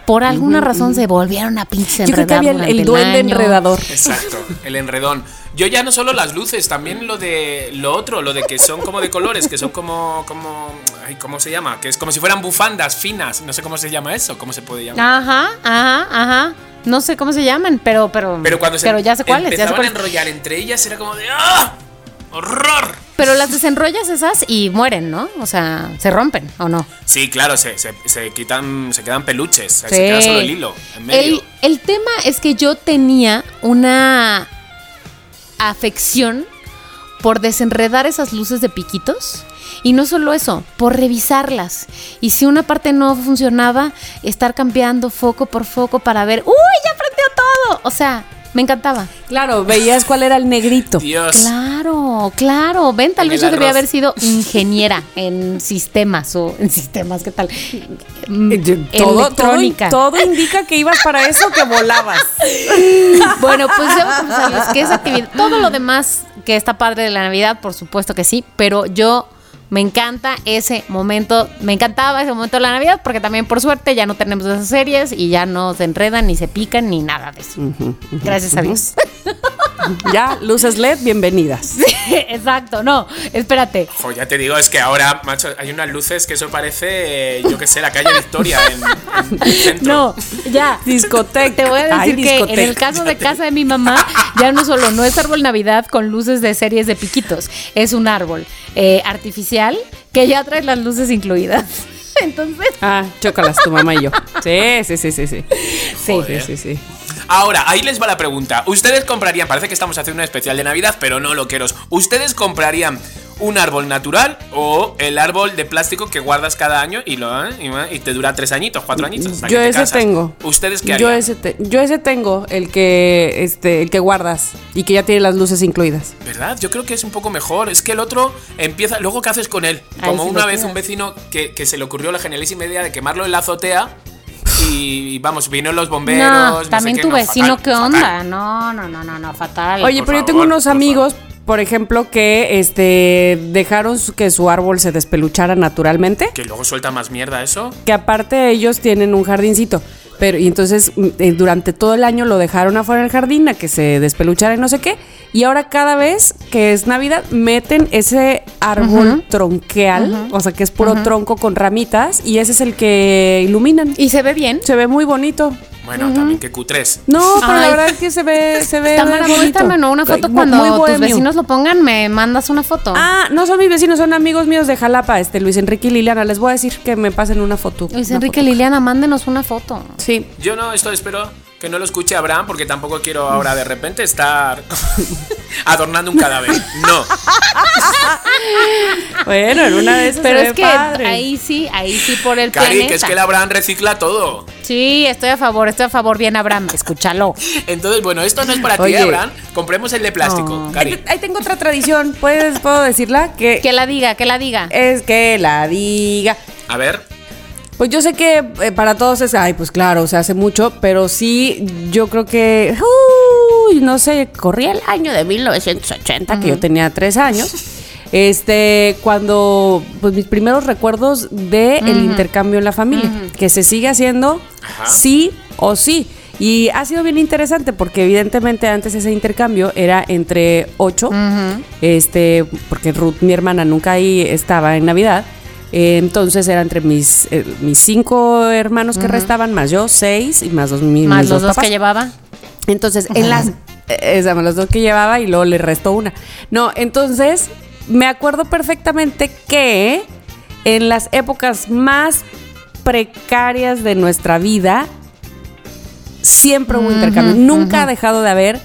por alguna razón se volvieron a pinche enredar. Yo creo que había el, duende enredador. Exacto, el enredón. Yo ya no solo las luces, también lo de lo otro, lo de que son como de colores, que son como, como, ay, ¿cómo se llama? Que es como si fueran bufandas finas, no sé cómo se llama eso, cómo se puede llamar. Ajá, ajá, ajá. No sé cómo se llaman, pero, pero, pero cuando se pero ya sé cuáles. Empezaban a enrollar entre ellas era como de ¡ah! ¡Horror! Pero las desenrollas esas y mueren, ¿no? O sea, se rompen, ¿o no? Sí, claro, se, se, quitan, se quedan peluches, se queda solo el hilo en medio. El, el tema es que yo tenía una afección por desenredar esas luces de piquitos. Y no solo eso, por revisarlas. Y si una parte no funcionaba, estar cambiando foco por foco para ver, ¡Uy, ya prendió todo! O sea, Me encantaba. Claro, veías cuál era el negrito. Dios. Claro, claro. Ven, tal En vez yo debía haber sido ingeniera en sistemas o en sistemas, ¿qué tal? Mm, Eh, Todo, todo, Electrónica. todo indica que ibas para eso que volabas. Bueno, pues ya vamos a ver qué es actividad. Todo lo demás que está padre de la Navidad, por supuesto que sí, pero yo me encanta ese momento, me encantaba ese momento de la Navidad porque también por suerte ya no tenemos esas series y ya no se enredan ni se pican ni nada de eso. Gracias a Dios. Ya, luces LED, bienvenidas. Exacto, no, espérate. Jo, ya te digo, es que ahora, macho, hay unas luces que eso parece, eh, yo qué sé, la calle Victoria en, en el centro. No, ya. Discoteca. Te voy a Ay, decir que en el caso de casa de mi mamá, ya no solo no es árbol Navidad con luces de series de piquitos, es un árbol eh, artificial que ya trae las luces incluidas. Entonces, Ah, chócalas, tu mamá y yo. Sí, sí, sí, sí, sí. Sí, Joder. sí, sí, sí. Ahora, ahí les va la pregunta. ¿Ustedes comprarían, parece que estamos haciendo un especial de Navidad, pero no loqueros, ¿ustedes comprarían un árbol natural o el árbol de plástico que guardas cada año y, lo, y, y te dura tres añitos, cuatro añitos? hasta Yo que te ese cansas? tengo. ¿Ustedes qué Yo harían? ese, te- yo ese tengo, el que, este, el que guardas y que ya tiene las luces incluidas. ¿Verdad? Yo creo que es un poco mejor. Es que el otro empieza. Luego, ¿qué haces con él? Como una vez un vecino que, que se le ocurrió la genialísima idea de quemarlo en la azotea. Y vamos, vino los bomberos. no, sé también qué, tu no, vecino, fatal, ¿qué fatal. onda? No, no, no, no, no, fatal. Oye, por pero yo tengo unos amigos, por ejemplo, que este dejaron su- que su árbol se despeluchara naturalmente. Que luego suelta más mierda eso. que aparte ellos tienen un jardincito. Pero, y entonces mm, eh, durante todo el año lo dejaron afuera del jardín a que se despeluchara y no sé qué. Y ahora cada vez que es Navidad meten ese árbol tronqueal, o sea que es puro tronco con ramitas, y ese es el que iluminan. ¿Y se ve bien? Se ve muy bonito. Bueno, también que cutres. No, pero la verdad es que se ve, se ve Tamara, bonito. muéstrame ¿no? una foto cuando muy tus vecinos lo pongan, me mandas una foto. Ah, no son mis vecinos, son amigos míos de Jalapa, este Luis Enrique y Liliana. Les voy a decir que me pasen una foto. Luis Una Enrique foto. Liliana, mándenos una foto. Sí. Yo no, esto espero que no lo escuche Abraham porque tampoco quiero ahora de repente estar adornando un cadáver. No. Bueno, en una de esas Pero se es ve que padre. ahí sí, ahí sí por el Cari, planeta. que es que el Abraham recicla todo. Sí, estoy a favor, estoy a favor. Bien, Abraham, escúchalo. Entonces, bueno, esto no es para ti. Abraham. Compremos el de plástico, Oh. Cari. Ahí tengo otra tradición, ¿puedes, ¿puedo decirla? Que Que la diga, que la diga. es que la diga. A ver. Pues yo sé que eh, para todos es, ay, pues claro, se hace mucho, pero sí, yo creo que, uy, no sé, corría el año de 1980, que yo tenía tres años. Este, cuando, pues mis primeros recuerdos de el intercambio en la familia, que se sigue haciendo Ajá. sí o sí. Y ha sido bien interesante porque evidentemente antes ese intercambio era entre ocho, este, porque Ruth, mi hermana, nunca ahí estaba en Navidad. Eh, entonces era entre mis, eh, mis cinco hermanos que restaban, más yo, seis, y más dos, mi- Más mis los dos papás. que llevaba. Entonces, en las. eh, Esa, los dos que llevaba y luego le restó una. No, entonces, me acuerdo perfectamente que en las épocas más precarias de nuestra vida, siempre hubo intercambio. Nunca ha dejado de haber.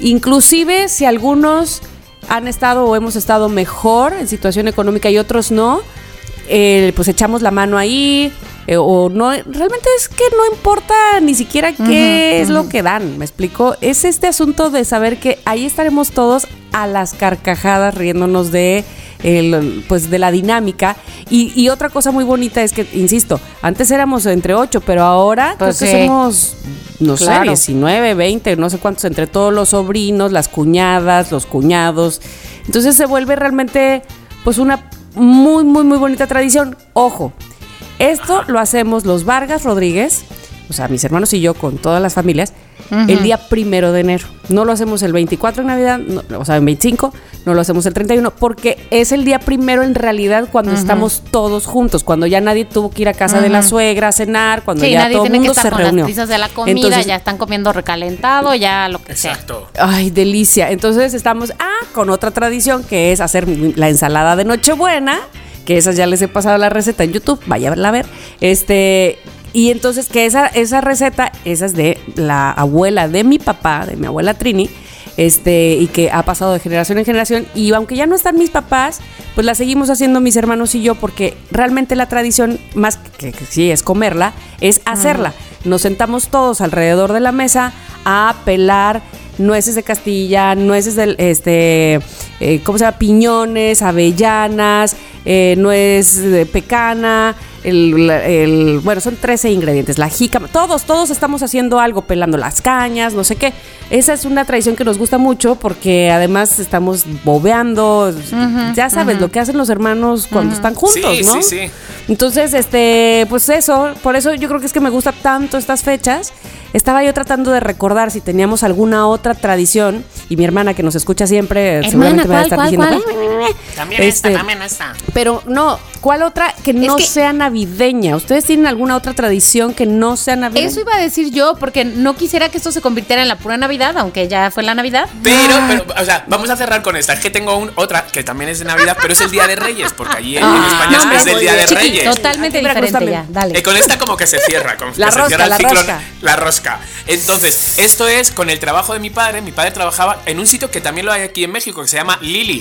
Inclusive si algunos han estado o hemos estado mejor en situación económica y otros no, eh, pues echamos la mano ahí. eh, o no, realmente es que no importa ni siquiera qué es lo que dan, ¿me explico? Es este asunto de saber que ahí estaremos todos a las carcajadas riéndonos de el, pues de la dinámica y, y otra cosa muy bonita es que insisto antes éramos entre ocho pero ahora Pues creo que sí. somos no Claro. sé 19 20 no sé cuántos entre todos los sobrinos las cuñadas los cuñados entonces se vuelve realmente pues una muy muy muy bonita tradición. Ojo esto lo hacemos los Vargas Rodríguez, o sea, mis hermanos y yo con todas las familias, el día primero de enero. No lo hacemos el 24 en Navidad, no, o sea, el 25, no lo hacemos el 31, porque es el día primero en realidad cuando estamos todos juntos, cuando ya nadie tuvo que ir a casa de la suegra a cenar, cuando Sí, ya nadie todo el que mundo estar se con reunió. las prisas de la comida, Entonces, ya están comiendo recalentado, ya lo que sea. Exacto. Ay, delicia. Entonces estamos, ah, con otra tradición que es hacer la ensalada de Nochebuena, que esas ya les he pasado la receta en YouTube, vaya a ver. Este, y entonces que esa, esa receta, esa es de la abuela de mi papá, de mi abuela Trini, este, y que ha pasado de generación en generación. Y aunque ya no están mis papás, pues la seguimos haciendo mis hermanos y yo, porque realmente la tradición, más que, que sí es comerla, es hacerla. Nos sentamos todos alrededor de la mesa a pelar nueces de Castilla, nueces del, este, eh, ¿cómo se llama? Piñones, avellanas, eh, nuez de pecana, el, el- bueno, son 13 ingredientes, la jícama, todos, todos estamos haciendo algo, pelando las cañas, no sé qué. Esa es una tradición que nos gusta mucho porque además estamos bobeando, ya sabes, lo que hacen los hermanos cuando están juntos, Sí, ¿no? sí, sí. Entonces, este, pues eso, por eso yo creo que es que me gusta tanto estas fechas. Estaba yo tratando de recordar si teníamos alguna otra tradición y mi hermana que nos escucha siempre Hermana, seguramente me va a ¿cuál, estar cuál, diciendo cuál? También Este, esta, también esta. pero no, ¿cuál otra que no que- sea navideña? ¿Ustedes tienen alguna otra tradición que no sea navideña? Eso iba a decir yo, porque no quisiera que esto se convirtiera en la pura Navidad, aunque ya fue la Navidad. Pero, pero, o sea, vamos a cerrar con esta. Es que tengo un, otra que también es de Navidad, pero es el Día de Reyes, porque allí en, en España no, es el Día de Reyes. totalmente diferente ya. Dale. Eh, con esta como que se cierra, como La que se rosca, cierra el la ciclo, rosca. la rosca. Entonces, esto es con el trabajo de mi padre. Mi padre trabajaba en un sitio que también lo hay aquí en México, que se llama Lili.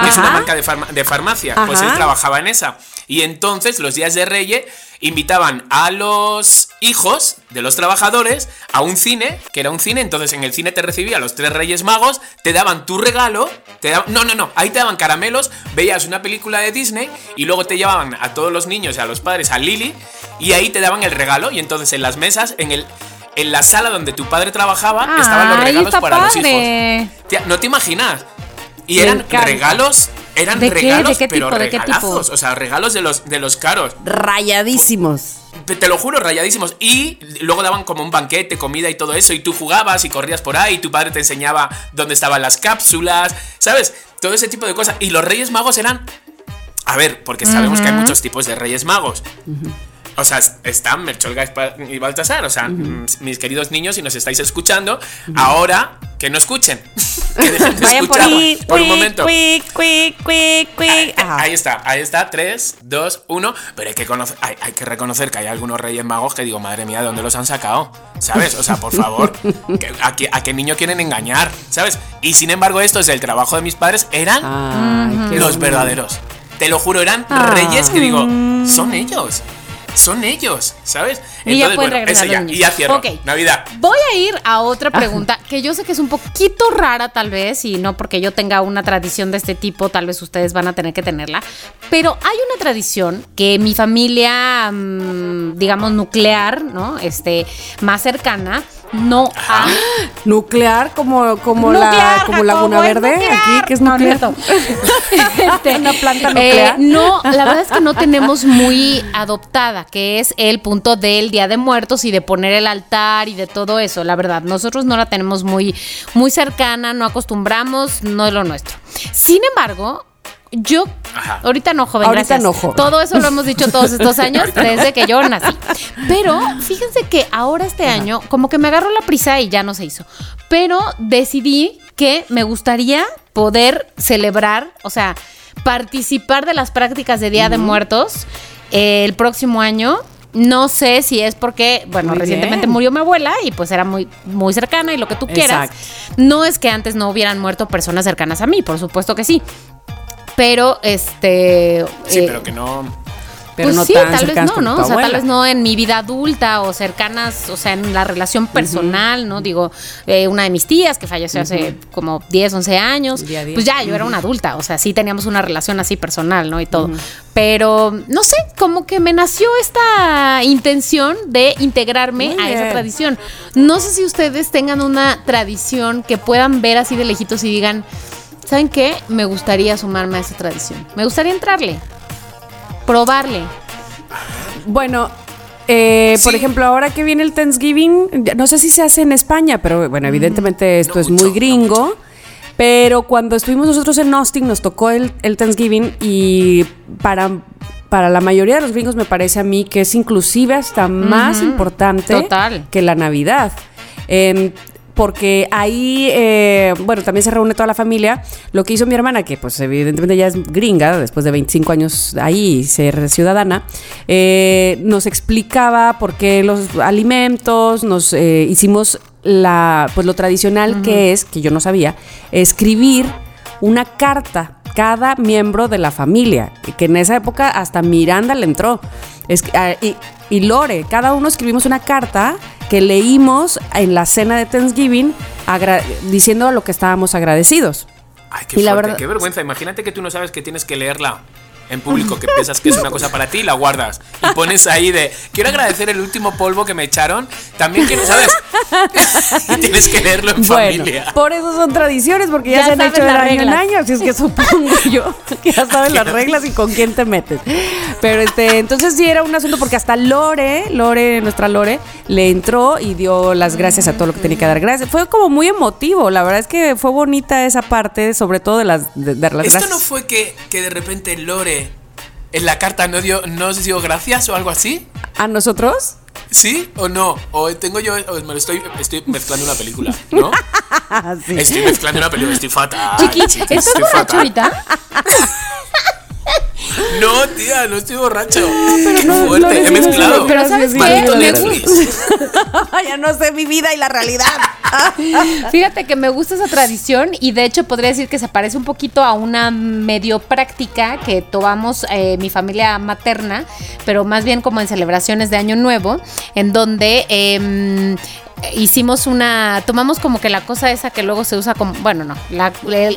que Es una Ajá. marca de, farma- de farmacia. Pues Ajá. él trabajaba en esa. Y entonces, los días de Reyes, invitaban a los hijos de los trabajadores a un cine, que era un cine. Entonces, en el cine te recibía los tres Reyes Magos, te daban tu regalo. Te daban- no, no, no. Ahí te daban caramelos, veías una película de Disney y luego te llevaban a todos los niños y a los padres a Lili y ahí te daban el regalo. Y entonces, en las mesas, en el. En la sala donde tu padre trabajaba estaban los regalos está para los hijos. Tía, no te imaginas. Y Me eran encanta. regalos, eran ¿De qué? regalos, ¿De qué pero tipo? ¿De qué tipo? regalazos, o sea, regalos de los de los caros. Rayadísimos. Te, te lo juro, rayadísimos. Y luego daban como un banquete, comida y todo eso. Y tú jugabas y corrías por ahí. Y tu padre te enseñaba dónde estaban las cápsulas. ¿Sabes? Todo ese tipo de cosas. Y los Reyes Magos eran. A ver, porque sabemos que hay muchos tipos de Reyes Magos. O sea, es- están Melchor Gaspar y Baltasar. O sea, mm, mis queridos niños, si nos estáis escuchando, ahora que no escuchen. que dejen de por ahí. por un momento. Quick, quick. Ajá. Ahí está, ahí está, 3, 2, 1. Pero hay que, conocer, hay, hay que reconocer que hay algunos reyes magos que digo, madre mía, ¿de dónde los han sacado? ¿Sabes? O sea, por favor, a, qué, ¿a qué niño quieren engañar? ¿Sabes? Y sin embargo, esto es el trabajo de mis padres, eran Ay, los verdaderos. Te lo juro, eran Ah. reyes que digo, son ellos. Son ellos, ¿sabes? Y ya pueden regresar ese ya, y ya cierro. Ok. Navidad. Voy a ir a otra pregunta que yo sé que es un poquito rara tal vez y no porque yo tenga una tradición de este tipo, tal vez ustedes van a tener que tenerla, pero hay una tradición que mi familia, mm, digamos, nuclear, ¿no? Este, más cercana, no ha... Nuclear como, como la como Laguna Verde, nuclear. aquí que es No. Este, Una planta eh, nuclear. no, la verdad es que no tenemos muy adoptada, que es el punto del Día de Muertos y de poner el altar y de todo eso. La verdad, nosotros no la tenemos muy, muy cercana, no acostumbramos, no es lo nuestro. Sin embargo, yo, Ajá. ahorita no, joven, Ahorita gracias. no. Todo eso lo hemos dicho todos estos años desde que yo nací. Pero fíjense que ahora este año, como que me agarró la prisa y ya no se hizo. Pero decidí que me gustaría poder celebrar, o sea, participar de las prácticas de Día de Muertos eh, el próximo año. No sé si es porque, bueno, Muy recientemente bien. murió mi abuela y pues era muy, muy cercana y lo que tú quieras. Exacto. No es que antes no hubieran muerto personas cercanas a mí, por supuesto que sí. Pero, este... Sí, eh, pero que no. Pero pues no sí, tan tal vez no, ¿no? O sea, tal vez no en mi vida adulta o cercanas, o sea, en la relación personal, ¿no? Digo, eh, una de mis tías que falleció hace como 10, 11 años, Día a día. pues ya, yo era una adulta, o sea, sí teníamos una relación así personal, ¿no? Y todo. Pero, no sé, como que me nació esta intención de integrarme Muy a esa tradición. No sé si ustedes tengan una tradición que puedan ver así de lejitos y digan, ¿saben qué? Me gustaría sumarme a esa tradición. Me gustaría entrarle, probarle. Bueno, eh, por ejemplo, ahora que viene el Thanksgiving, no sé si se hace en España, pero bueno, evidentemente esto no es mucho, muy no gringo. pero cuando estuvimos nosotros en Austin nos tocó el, el Thanksgiving y para, para la mayoría de los gringos me parece a mí que es inclusive hasta más importante Total. que la Navidad. Em, porque ahí, eh, bueno, también se reúne toda la familia. Lo que hizo mi hermana, que pues evidentemente ya es gringa, después de 25 años ahí ser ciudadana, eh, nos explicaba por qué los alimentos, nos eh, hicimos la, pues lo tradicional que es, que yo no sabía, escribir una carta cada miembro de la familia, que en esa época hasta Miranda le entró. Es, que, ah, y, y Lore, cada uno escribimos una carta que leímos en la cena de Thanksgiving diciendo lo que estábamos agradecidos. Ay, qué, la verdad, qué vergüenza. Imagínate que tú no sabes que tienes que leerla en público que piensas que es una cosa para ti y la guardas. Y pones ahí de, quiero agradecer el último polvo que me echaron. También quiero, ¿sabes? y tienes que leerlo en familia. Por eso son tradiciones, porque ya, se han hecho de año en año. Así es que supongo yo que ya sabes las reglas y con quién te metes. Pero este, entonces sí era un asunto porque hasta Lore, Lore, nuestra Lore, le entró y dio las gracias a todo lo que tenía que dar gracias. Fue como muy emotivo. La verdad es que fue bonita esa parte, sobre todo de las, de, las gracias. ¿Esto no fue que, que de repente Lore en la carta no dio, no os dio gracias o algo así? ¿A nosotros? ¿Sí o no? O tengo yo, me lo estoy, estoy mezclando una película, ¿no? Estoy mezclando una película, estoy fatal. Chiqui, ¿estás borracho ahorita? No, tía, no estoy borracho. Qué fuerte, he mezclado. Pero ¿sabes qué? ya no sé mi vida y la realidad. Fíjate que me gusta esa tradición y de hecho podría decir que se parece un poquito a una medio práctica que tomamos eh, mi familia materna, pero más bien como en celebraciones de Año Nuevo, en donde em, hicimos una, tomamos como que la cosa esa que luego se usa como, bueno, no,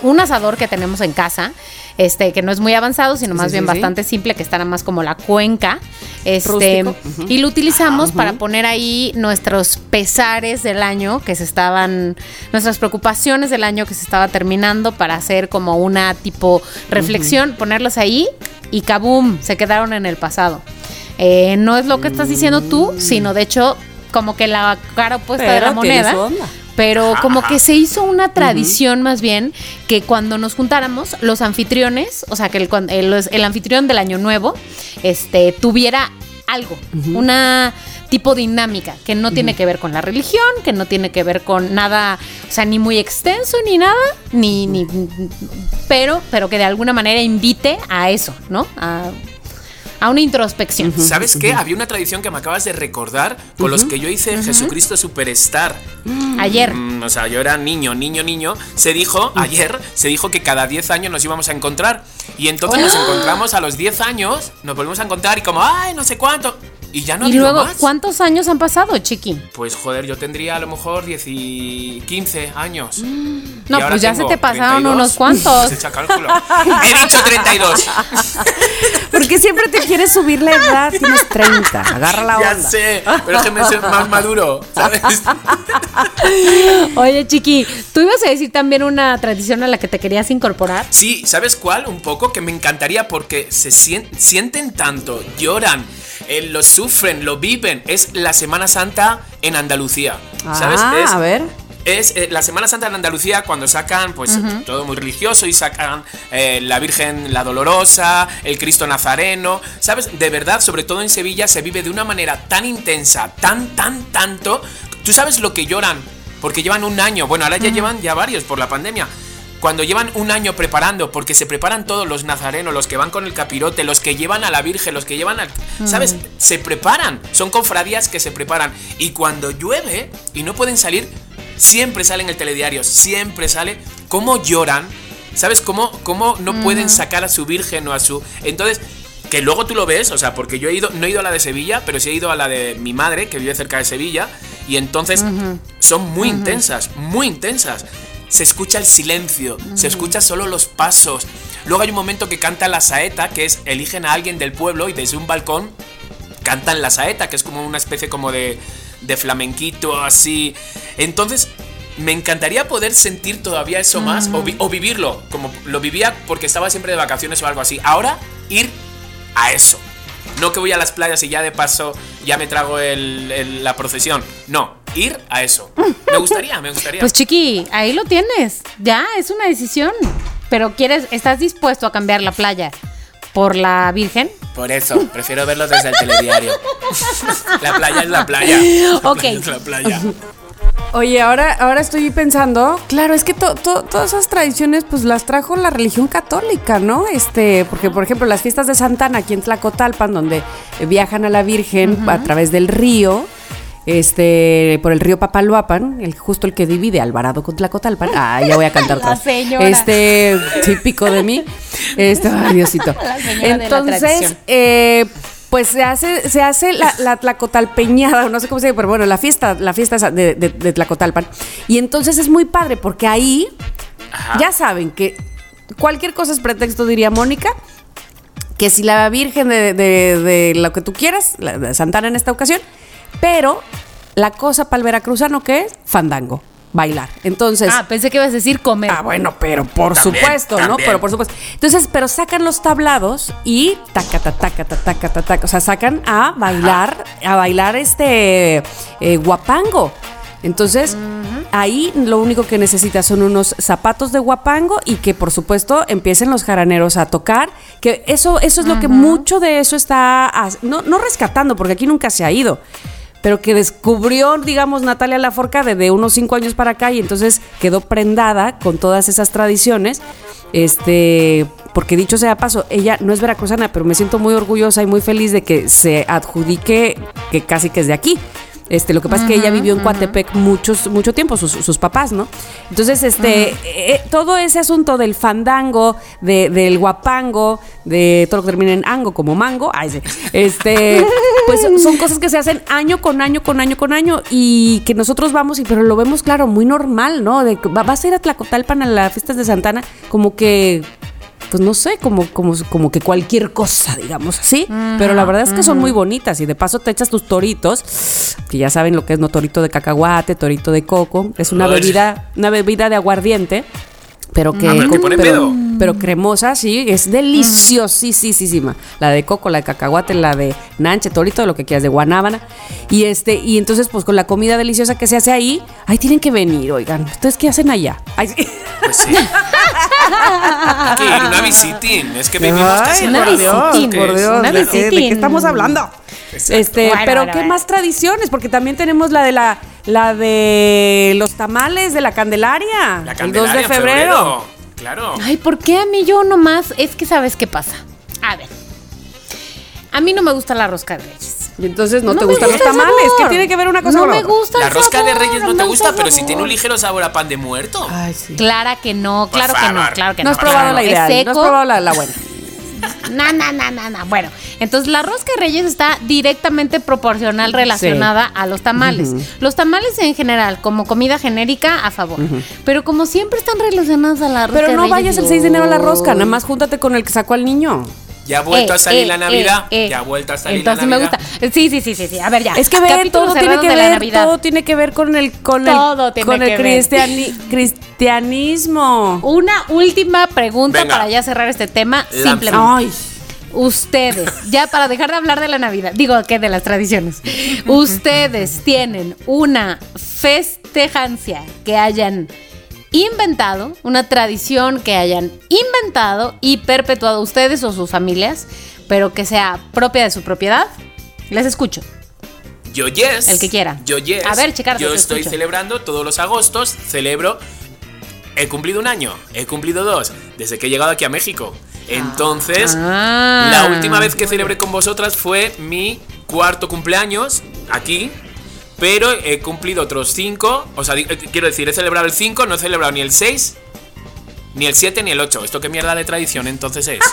un asador que tenemos en casa, este, que no es muy avanzado, sino más bien bastante simple, que está nada más como la cuenca, este, y lo utilizamos para poner ahí nuestros pesares del año que se estaban, nuestras preocupaciones del año que se estaba terminando para hacer como una tipo reflexión, ponerlos ahí y kabum, se quedaron en el pasado. Eh, no es lo que estás diciendo tú, sino de hecho como que la cara opuesta de la moneda. Pero como que se hizo una tradición más bien que cuando nos juntáramos, los anfitriones, o sea, que el, el, anfitrión del año nuevo, este, tuviera algo, una tipo dinámica que no tiene que ver con la religión, que no tiene que ver con nada, o sea, ni muy extenso ni nada, ni, ni pero, pero que de alguna manera invite a eso, ¿no? A a una introspección. ¿Sabes qué? Había una tradición que me acabas de recordar con los que yo hice Jesucristo Superstar. Mm. Ayer. Mm, o sea, yo era niño, niño, niño. Se dijo, ayer, se dijo que cada 10 años nos íbamos a encontrar. Y entonces nos ¡Oh! encontramos a los 10 años, nos volvemos a encontrar y como, ay, no sé cuánto. Y ya no Y luego, ¿cuántos años han pasado, Chiqui? Pues joder, yo tendría a lo mejor 10 y 15 años. no, pues ya se te pasaron unos cuantos. Se echa cálculo. He dicho 32. Porque siempre te quieres subir la edad, tienes 30. Agarra la onda. Ya sé, pero es que me siento más maduro, ¿sabes? Oye, Chiqui, ¿tú ibas a decir también una tradición a la que te querías incorporar? Sí, ¿sabes cuál? Un poco que me encantaría porque se sienten tanto, lloran eh, lo sufren, lo viven. Es la Semana Santa en Andalucía. ¿Sabes? Ah, a ver. Es eh, la Semana Santa en Andalucía cuando sacan, pues, todo muy religioso y sacan eh, la Virgen la Dolorosa, el Cristo Nazareno. ¿Sabes? De verdad, sobre todo en Sevilla, se vive de una manera tan intensa, tan, tan, tanto. ¿Tú sabes lo que lloran? Porque llevan un año, bueno, ahora ya llevan ya varios por la pandemia cuando llevan un año preparando, porque se preparan todos los nazarenos, los que van con el capirote, los que llevan a la Virgen, los que llevan al... ¿Sabes? Se preparan, son cofradías que se preparan. Y cuando llueve y no pueden salir, siempre sale en el telediario, siempre sale cómo lloran, ¿sabes? Cómo, cómo no pueden sacar a su Virgen o a su... Entonces, que luego tú lo ves, o sea, porque yo he ido, no he ido a la de Sevilla, pero sí he ido a la de mi madre, que vive cerca de Sevilla, y entonces son muy intensas, muy intensas se escucha el silencio, se escucha solo los pasos. Luego hay un momento que canta la saeta, que es eligen a alguien del pueblo y desde un balcón cantan la saeta, que es como una especie como de, de flamenquito así. Entonces, me encantaría poder sentir todavía eso más o, o, vivirlo, como lo vivía porque estaba siempre de vacaciones o algo así. Ahora, ir a eso. No que voy a las playas y ya de paso ya me trago la procesión. No, ir a eso. Me gustaría, me gustaría. Pues chiqui, ahí lo tienes. Ya, es una decisión. Pero quieres, ¿estás dispuesto a cambiar la playa por la Virgen? Por eso, prefiero verlo desde el telediario. la playa es la playa. ok. es la playa. Oye, ahora, ahora estoy pensando, claro, es que todas esas tradiciones pues las trajo la religión católica, ¿no? Este, porque por ejemplo las fiestas de Santana aquí en Tlacotalpan, donde viajan a la Virgen a través del río, este, por el río Papaloapan, el, justo el que divide Alvarado con Tlacotalpan. Ah, ya voy a cantar la señora. Este, típico de mí. Este, ay, Diosito. Entonces, eh, Pues se hace, se hace la, la tlacotalpeñada, no sé cómo se llama, pero bueno, la fiesta, la fiesta de, de- de Tlacotalpan. Y entonces es muy padre porque ahí Ajá. ya saben que cualquier cosa es pretexto, diría Mónica. Que si la Virgen de, de- de lo que tú quieras, la de Santana en esta ocasión, pero la cosa para el veracruzano que es fandango, bailar. Entonces, Ah, pensé que ibas a decir comer. Ah, bueno, pero por También, supuesto, ¿no? Pero por supuesto. Entonces, pero sacan los tablados y taca, ta, taca, ta, taca, ta, taca. O sea, sacan a bailar, a bailar este eh, guapango. Entonces, ahí lo único que necesitas son unos zapatos de guapango y que por supuesto empiecen los jaraneros a tocar. Que eso, eso es lo que mucho de eso está no, no rescatando, porque aquí nunca se ha ido pero que descubrió, digamos, Natalia Laforcade de unos cinco años para acá y entonces quedó prendada con todas esas tradiciones. Este, porque dicho sea paso, ella no es veracruzana, pero me siento muy orgullosa y muy feliz de que se adjudique que casi que es de aquí. Este, lo que pasa es que ella vivió en Coatepec muchos, mucho tiempo, sus, sus papás, ¿no? Entonces, este, eh, todo ese asunto del fandango, de- del guapango, de todo lo que termina en ango, como mango, ay, sí, este, pues son cosas que se hacen año con año, con año, con año, y que nosotros vamos, y pero lo vemos, claro, muy normal, ¿no? De vas a ir a Tlacotalpan a las fiestas de Santana, como que pues no sé, como, como, como que cualquier cosa, digamos así. Pero la verdad es que son muy bonitas y de paso te echas tus toritos, que ya saben lo que es, ¿no? Torito de cacahuate, torito de coco. Es una Ay. bebida, una bebida de aguardiente. Pero que, Ah, pero te pone pero, pedo. Pero cremosa, sí, es deliciosísima. La de coco, la de cacahuate, la de nanche, torito, lo que quieras, de guanábana. Y este, y entonces, pues con la comida deliciosa que se hace ahí, ahí tienen que venir, oigan. ¿Ustedes qué hacen allá? Ay, sí. Pues sí. Una visitín. Es que vivimos casi una visitín, ¿qué por? Dios, Una ¿de qué, de qué estamos hablando? Exacto. Este, Bueno, pero bueno, qué bueno. más tradiciones, porque también tenemos la de la la de los tamales de la Candelaria, La el 2 Candelaria de febrero. Claro. Ay, ¿por qué a mí yo nomás? Es que sabes qué pasa. A ver. A mí no me gusta la rosca de reyes. Y entonces no, No te gustan los gusta el tamales, sabor. ¿qué tiene que ver una cosa No con me otra? gusta La el rosca de reyes no te gusta pero si tiene un ligero sabor a pan de muerto. Ay, sí. Clara que no, claro que no, claro que No no. has probado claro, la es ideal, no has probado la, la buena. No, no, no, no, no. Bueno, entonces la rosca de reyes está directamente proporcional relacionada a los tamales. Los tamales en general, como comida genérica, a favor. Pero como siempre están relacionados a la rosca Pero de no reyes, vayas el digo, 6 de enero a la rosca, nada más júntate con el que sacó al niño. Ya ha vuelto eh, a salir eh, la Navidad. eh, eh. Ya ha vuelto a salir Entonces la me Navidad. gusta. Sí, sí, sí, sí, sí. A ver, ya. Es que ve, Capítulos todo tiene que ver, todo tiene que ver con el con Todo el tiene con el que ver. cristiani- cristianismo. Una última pregunta Venga. para ya cerrar este tema. Simplemente. Ay, Ustedes, ya para dejar de hablar de la Navidad, digo que de las tradiciones, ustedes tienen una festejancia que hayan inventado, una tradición que hayan inventado y perpetuado ustedes o sus familias, pero que sea propia de su propiedad. Les escucho. Yo yes. El que quiera. Yo yes. A ver, Chicardo, Yo estoy escucho. celebrando todos los agostos. Celebro. He cumplido un año. He cumplido dos. Desde que he llegado aquí a México. Entonces, Ah. la última vez que celebré con vosotras fue mi cuarto cumpleaños aquí. Pero he cumplido otros cinco. O sea, eh, quiero decir, he celebrado el 5, no he celebrado ni el 6, ni el 7, ni el 8. ¿Esto qué mierda de tradición entonces es?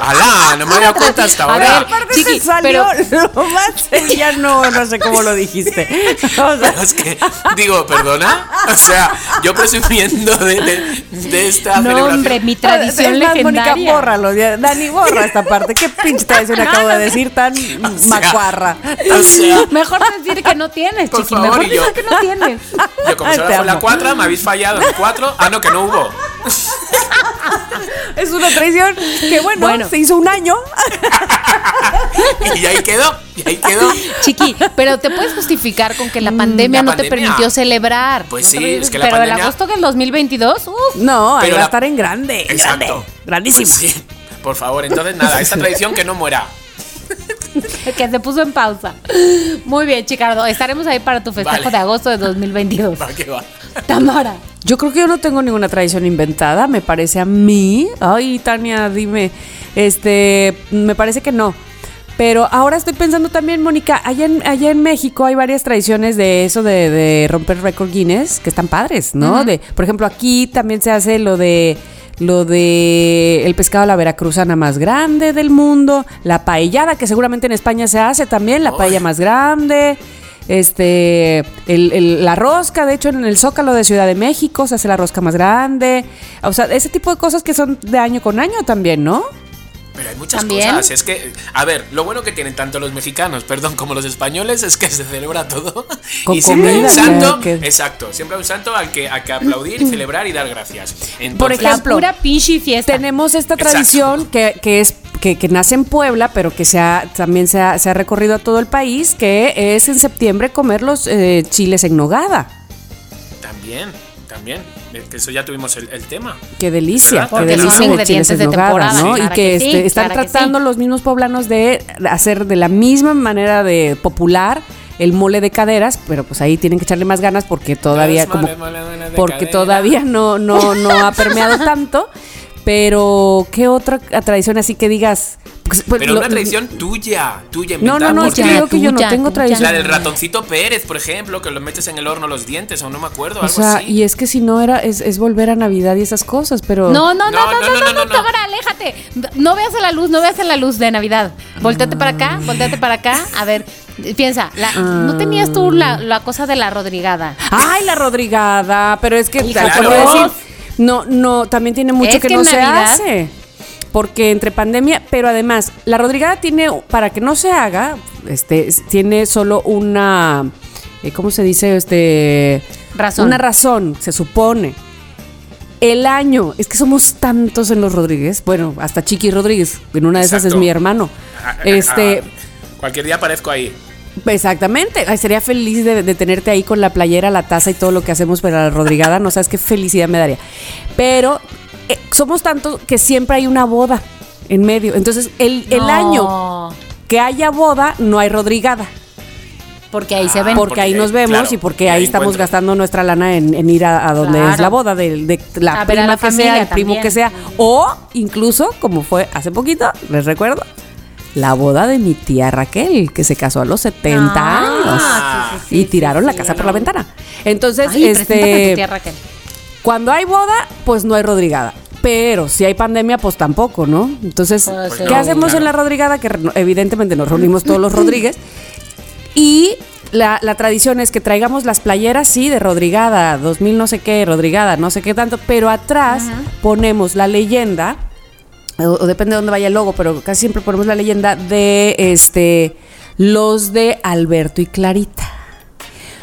¡Hala! No me había dado cuenta hasta A ahora. ver, aparte Chiqui, se salió pero- lo más ya no, no sé cómo lo dijiste. O sea, Pero es que, digo, perdona. O sea, yo presumiendo de, de, de esta No, celebración. hombre, mi tradición es más, Mónica, legendaria. bórralo. ya, Dani, borra esta parte. ¿Qué pinche tradición acabo de decir tan O sea, macuarra? O sea, Mejor decir que no tienes, Por chiqui. favor, Mejor y yo- decir que no tienes. yo como Ay, solo fue la amo. 4, me habéis fallado en 4. Ah, no, que no hubo. Es una tradición que, bueno, Bueno. se hizo un año. Y ahí quedó. Y ahí quedó. Chiqui, pero te puedes justificar con que la pandemia Mm, La no te pandemia. permitió celebrar. Pues No sí, permitió- es que la Pero el pandemia- agosto del 2022, uff. No, ahí va a estar en grande. Exacto. Grande, grandísimo. Pues sí. Por favor, entonces nada, esta tradición que no muera. que se puso en pausa. Muy bien, Chicardo. Estaremos ahí para tu festejo Vale. de agosto de 2022. ¿Para qué va? Tamara. Yo creo que yo no tengo ninguna tradición inventada, me parece a mí. Ay, Tania, dime. Este, me parece que no. Pero ahora estoy pensando también, Mónica, allá en, allá en México hay varias tradiciones de eso de, de romper récord Guinness que están padres, ¿no? De, por ejemplo, aquí también se hace lo de lo de el pescado a la veracruzana más grande del mundo, la paellada, que seguramente en España se hace también, la paella más grande. Este, la rosca, de hecho, en el Zócalo de Ciudad de México se hace la rosca más grande. O sea, ese tipo de cosas que son de año con año también, ¿no? Pero hay muchas cosas. Es que, a ver, lo bueno que tienen tanto los mexicanos, perdón, como los españoles es que se celebra todo. y siempre hay un santo. Exacto, siempre hay un santo al que, que aplaudir, celebrar y dar gracias. Por ejemplo, pura fiesta. Tenemos esta tradición que, que es que, nace en Puebla, pero que se también se ha, recorrido a todo el país, que es en septiembre comer los eh, chiles en nogada. También, también que eso ya tuvimos el, tema. Qué delicia, qué delicia de chiles en nogada, ¿no? y que, este, están tratando los mismos poblanos de hacer de la misma manera de popular el mole de caderas, pero pues ahí tienen que echarle más ganas porque todavía como porque todavía no no no ha permeado tanto. Pero, ¿qué otra tradición así que digas? Pues, pues, pero una tradición tuya, tuya. No, no, no, es que digo que yo no tengo tradición. La del ratoncito Pérez, por ejemplo, que lo metes en el horno los dientes, o no me acuerdo, o sea, y es que si no era, es, volver a Navidad y esas cosas, pero... No, no, no, no, no, no, no, no, ahora aléjate. No veas a la luz, no veas a la luz de Navidad. Volteate para acá, volteate para acá. A ver, piensa, ¿no tenías tú la, cosa de la rodrigada? Ay, la rodrigada, pero es que... te decir, no, no, también tiene mucho que, no se hace. Porque entre pandemia, pero además, la Rodrigada tiene, para que no se haga, este, tiene solo una, eh, ¿cómo se dice? Este, razón. Una razón, se supone. El año, es que somos tantos en los Rodríguez, bueno, hasta Chiqui Rodríguez, en una de esas es mi hermano. Ah, ah, este, ah, cualquier día aparezco ahí. Exactamente. Ay, sería feliz de, tenerte ahí con la playera, la taza y todo lo que hacemos para la Rodrigada. No sabes qué felicidad me daría. Pero eh, somos tantos que siempre hay una boda en medio. Entonces, el, año que haya boda, no hay Rodrigada. Porque ahí se ven. Porque, ahí nos vemos y porque ahí, estamos gastando nuestra lana en, ir a, donde es la boda de, la prima que sea, el primo que sea. O incluso, como fue hace poquito, les recuerdo, la boda de mi tía Raquel, que se casó a los 70 ah, años. y tiraron la casa por la ventana. Entonces, este. Cuando hay boda, pues no hay rodrigada. Pero si hay pandemia, pues tampoco, ¿no? Entonces, ¿qué hacemos en la rodrigada? Que evidentemente nos reunimos todos los Rodríguez. Y la, tradición es que traigamos las playeras, sí, de Rodrigada, 2000 no sé qué, Rodrigada, no sé qué tanto, pero atrás ponemos la leyenda o, depende de dónde vaya el logo, pero casi siempre ponemos la leyenda de este los de Alberto y Clarita.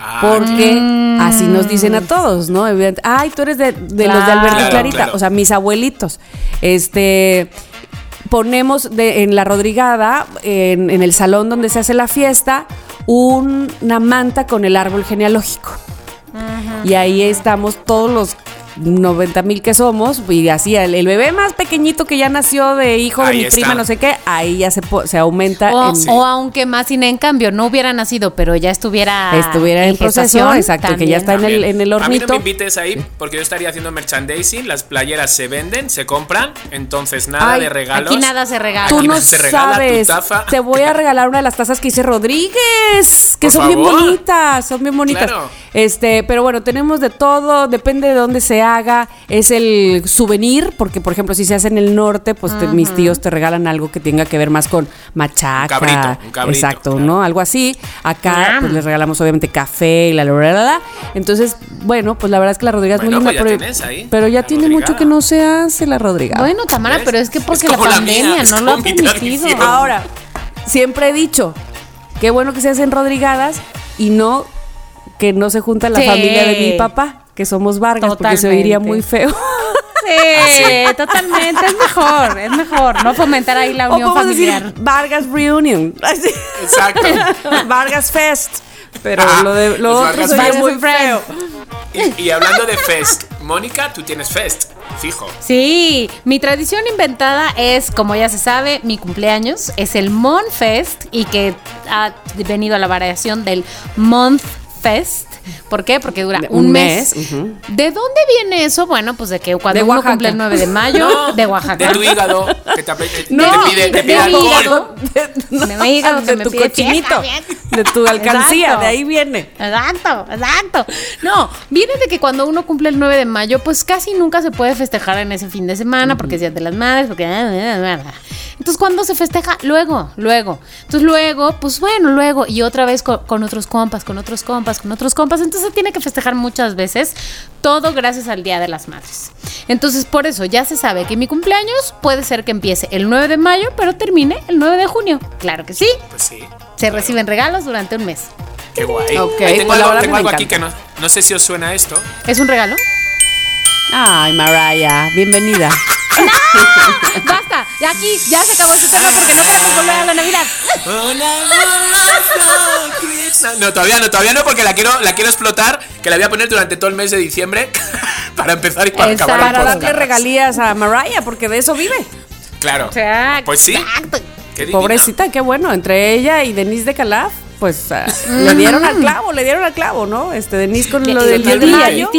Ah, Porque así nos dicen a todos, ¿no? Ay, tú eres de, los de Alberto y Clarita, o sea, mis abuelitos. Este ponemos de, en la Rodrigada, en, el salón donde se hace la fiesta, una manta con el árbol genealógico. Y ahí estamos todos los 90 mil que somos, y así el, bebé más pequeñito que ya nació de hijo de mi prima, no sé qué, ahí ya se, se aumenta. O, aunque más sin en cambio no hubiera nacido, pero ya estuviera, estuviera en, proceso, exacto, que ya está en el, en el hornito. A mí no me invites ahí, porque yo estaría haciendo merchandising, las playeras se venden, se compran, entonces nada de regalos. Aquí nada se regala. Tú no sabes, te voy a regalar una de las tazas que hice Rodríguez, que son bien bonitas, son bien bonitas. Este, pero bueno, tenemos de todo, depende de dónde sea haga, es el souvenir, porque por ejemplo si se hace en el norte, pues mis tíos te regalan algo que tenga que ver más con machaca. Un cabrito, exacto, ¿no? Algo así. Acá pues les regalamos obviamente café y la la, la, Entonces, bueno, pues la verdad es que la Rodríguez es muy linda, pues pero, ya tiene mucho que no se hace la Rodríguez. Bueno, Tamara, pero es que porque la pandemia no lo ha permitido. Ahora, siempre he dicho, qué bueno que se hacen rodrigadas y no que no se junta la familia de mi papá que somos Vargas, porque se oiría muy feo. Sí, totalmente. Es mejor, es mejor. No fomentar ahí la unión familiar. Vargas Reunion. Exacto. Vargas Fest. Pero lo, de, lo otro sería muy feo. Y, y, hablando de Fest, Mónica, tú tienes Fest, fijo. Sí, mi tradición inventada es, como ya se sabe, mi cumpleaños. Es el Mon Fest y que ha venido a la variación del Month Fest. ¿Por qué? Porque dura un, mes. ¿De dónde viene eso? Bueno, pues de que cuando uno cumple el 9 de mayo, de Oaxaca. De tu hígado, que te, no, te pide, te pide de hígado. De, mi hígado que me tu pide cochinito. de tu alcancía, Exacto. de ahí viene. Exacto, exacto. No, viene de que cuando uno cumple el 9 de mayo, pues casi nunca se puede festejar en ese fin de semana, porque es Día de las Madres, porque... Entonces, cuando se festeja? Luego, luego. Entonces, luego, pues bueno, luego, y otra vez con, con otros compas, con otros compas, con otros compas. Entonces, se tiene que festejar muchas veces, todo gracias al Día de las Madres. Entonces, por eso ya se sabe que mi cumpleaños puede ser que empiece el 9 de mayo, pero termine el 9 de junio. Claro que sí. Pues sí. Se reciben regalos durante un mes. Qué guay. Ok, Ahí tengo pues algo, tengo algo aquí que no sé si os suena esto. ¿Es un regalo? Ay, Mariah, bienvenida. Basta, y aquí ya se acabó este tema porque no queremos volver a la Navidad. No, todavía no, todavía no, porque la quiero, la quiero explotar, que la voy a poner durante todo el mes de diciembre para empezar y para Exacto. acabar. Para darle regalías a Mariah, porque de eso vive. Claro. Exacto, Pues sí. exacto. Qué. Pobrecita, qué bueno. Entre ella y Denise de Calaf, pues ah, le dieron al clavo, le dieron al clavo, ¿no? Este, Denise con lo del 10 de mayo.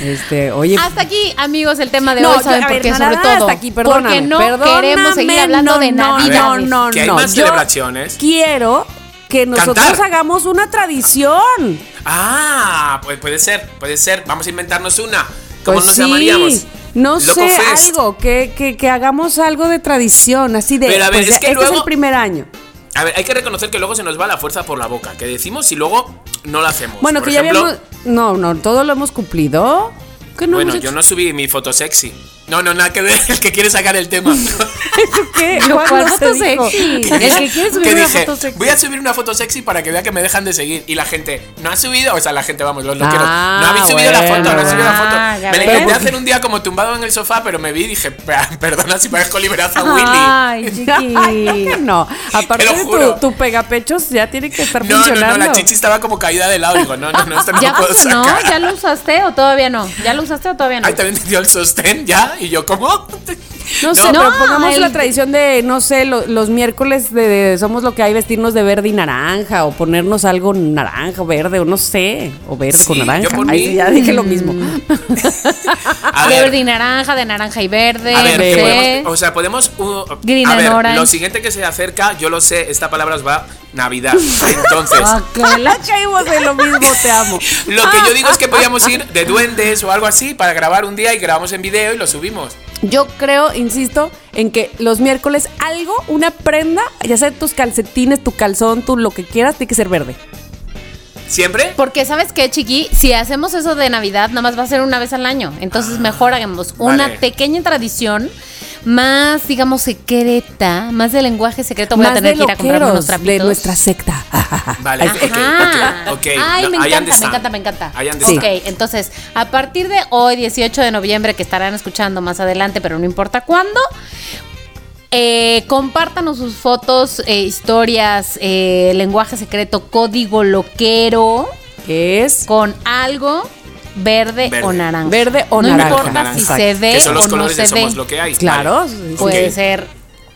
Este, oye, Hasta aquí, amigos, el tema de No, hoy, yo- ¿saben a por ver, qué? nada, Sobre todo, hasta aquí, perdóname, porque no perdóname, queremos seguir hablando de no, Navidad. No, no, Que hay no. más Yo celebraciones. Quiero que nosotros Cantar. hagamos una tradición. Ah, pues puede ser, puede ser. Vamos a inventarnos una. ¿Cómo Pues nos sí, llamaríamos? No Loco sé, Fest. algo, que, que, que hagamos algo de tradición, así de. Pero a ver, pues, es que este es el primer año. A ver, hay que reconocer que luego se nos va la fuerza por la boca. Que decimos y luego no lo hacemos. Bueno, Por que ejemplo, ya habíamos. No, no, todo lo hemos cumplido. ¿Qué no Bueno, hemos yo no subí mi foto sexy. No, no, nada que ver. El que quiere sacar el tema. ¿Qué? ¿Cuál ¿Cuándo foto sexy? El que quiere subir una dije, foto sexy. voy a subir una foto sexy para que vea que me dejan de seguir. Y la gente, no ha subido, o sea, la gente, vamos, los loqueros, Ah, no habéis subido la foto, no bueno, subido la foto. Ah, me la intenté hacer un día como tumbado en el sofá, pero me vi y dije, "Pe- perdona si parezco liberaza Willy. Ay, chiqui. Ay, no, que no. Aparte de tu, tu pegapechos ya tiene que estar No, no, funcionando. no, la chichi estaba como caída de lado. Digo, no, no, no, esto no ¿Ya lo puedo sacar. ¿Ya lo usaste o todavía no? ¿Ya lo usaste o todavía no? Ay, también te dio el sostén ya. Y yo, ¿cómo? No sé, No. pero No, pongamos el- la tradición de, no sé, lo- los miércoles de, de Somos lo que hay, vestirnos de verde y naranja, o ponernos algo naranja o verde, o no sé, o verde Sí, con naranja. Ay, sí, ya dije lo mismo. A de ver, verde y naranja, de naranja y verde. A ver, podemos, o sea, podemos. uh, Green a and ver, orange. lo siguiente que se acerca, yo lo sé, esta palabra os va Navidad. Entonces, Ah, que la caímos en lo mismo, te amo. lo que yo digo es que podríamos ir de duendes o algo así para grabar un día y grabamos en video y lo subimos. Yo creo, insisto, en que los miércoles algo, una prenda, ya sea tus calcetines, tu calzón, tu lo que quieras, tiene que ser verde. ¿Siempre? Porque, ¿sabes qué, chiqui? Si hacemos eso de Navidad, nada más va a ser una vez al año. Entonces, mejor hagamos una Vale. pequeña tradición más, digamos, secreta, más de lenguaje secreto. Voy a tener de que ir a comprarme unos trapitos. de nuestra secta. Vale, ok, Ajá. ok, ok. Ay, No, me encanta, me encanta, me encanta. I understand. Ok, entonces, a partir de hoy, 18 de noviembre, que estarán escuchando más adelante, pero no importa cuándo, eh, compártanos sus fotos, eh, historias, eh, lenguaje secreto, código loquero, Que es con algo verde, Verde. o naranja. Verde o no naranja. importa Naranja. si se ve que son los o no colores se de Somos ve. lo que hay. Claro, Vale. sí, Puede ser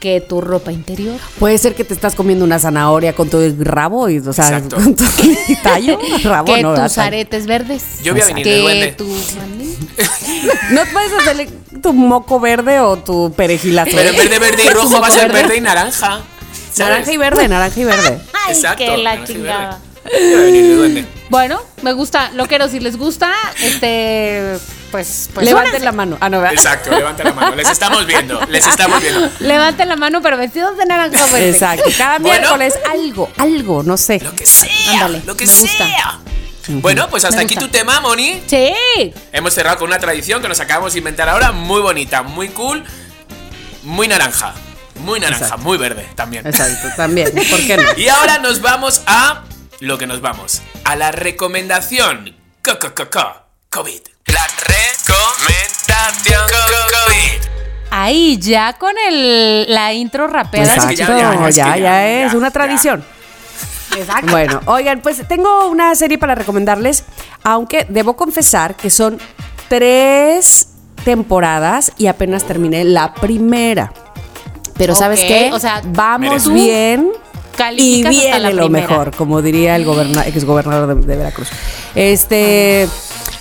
que tu ropa interior. Puede ser que te estás comiendo una zanahoria con tu rabo y, o sea, Exacto. con tu tallo, rabo, que no, tus ¿verdad? aretes verdes. Yo voy a venir que de duende. tu. No puedes hacerle tu moco verde o tu perejilazo. Pero en vez de verde y rojo va a ser Verde. verde y naranja. ¿sabes? Naranja y verde, naranja y verde. Ay, Exacto, que la chingada. Verde. Yo voy a venir de duende. Bueno, me gusta. Loqueros, si les gusta, este, pues, pues Levanten únanse. la mano. Ah, no, ¿verdad? Exacto, levanta la mano. Les estamos viendo, les estamos viendo. Levanten la mano, pero vestidos de naranja verde. Exacto. Cada Bueno. miércoles algo, algo, no sé. Lo que sea, Ándale, lo que me gusta. sea. Bueno, pues hasta aquí tu tema, Moni. Sí. Hemos cerrado con una tradición que nos acabamos de inventar ahora, muy bonita, muy cool, muy naranja. Muy naranja, Exacto. muy verde también. Exacto, también. ¿Por qué no? Y ahora nos vamos a lo que nos vamos, a la recomendación co- co- co- co- COVID. La recomendación COVID. Ahí ya con el, la intro rapeada. es Exacto, que ya, ya- ya, es ya, que ya, es ya, una ya. tradición. Exacto. Bueno, oigan, pues tengo una serie para recomendarles, aunque debo confesar que son tres temporadas y apenas terminé la primera. Pero ¿sabes qué? o sea, vamos tú bien y hasta viene la lo primera. mejor, como diría el goberna- exgobernador de, de Veracruz. Este,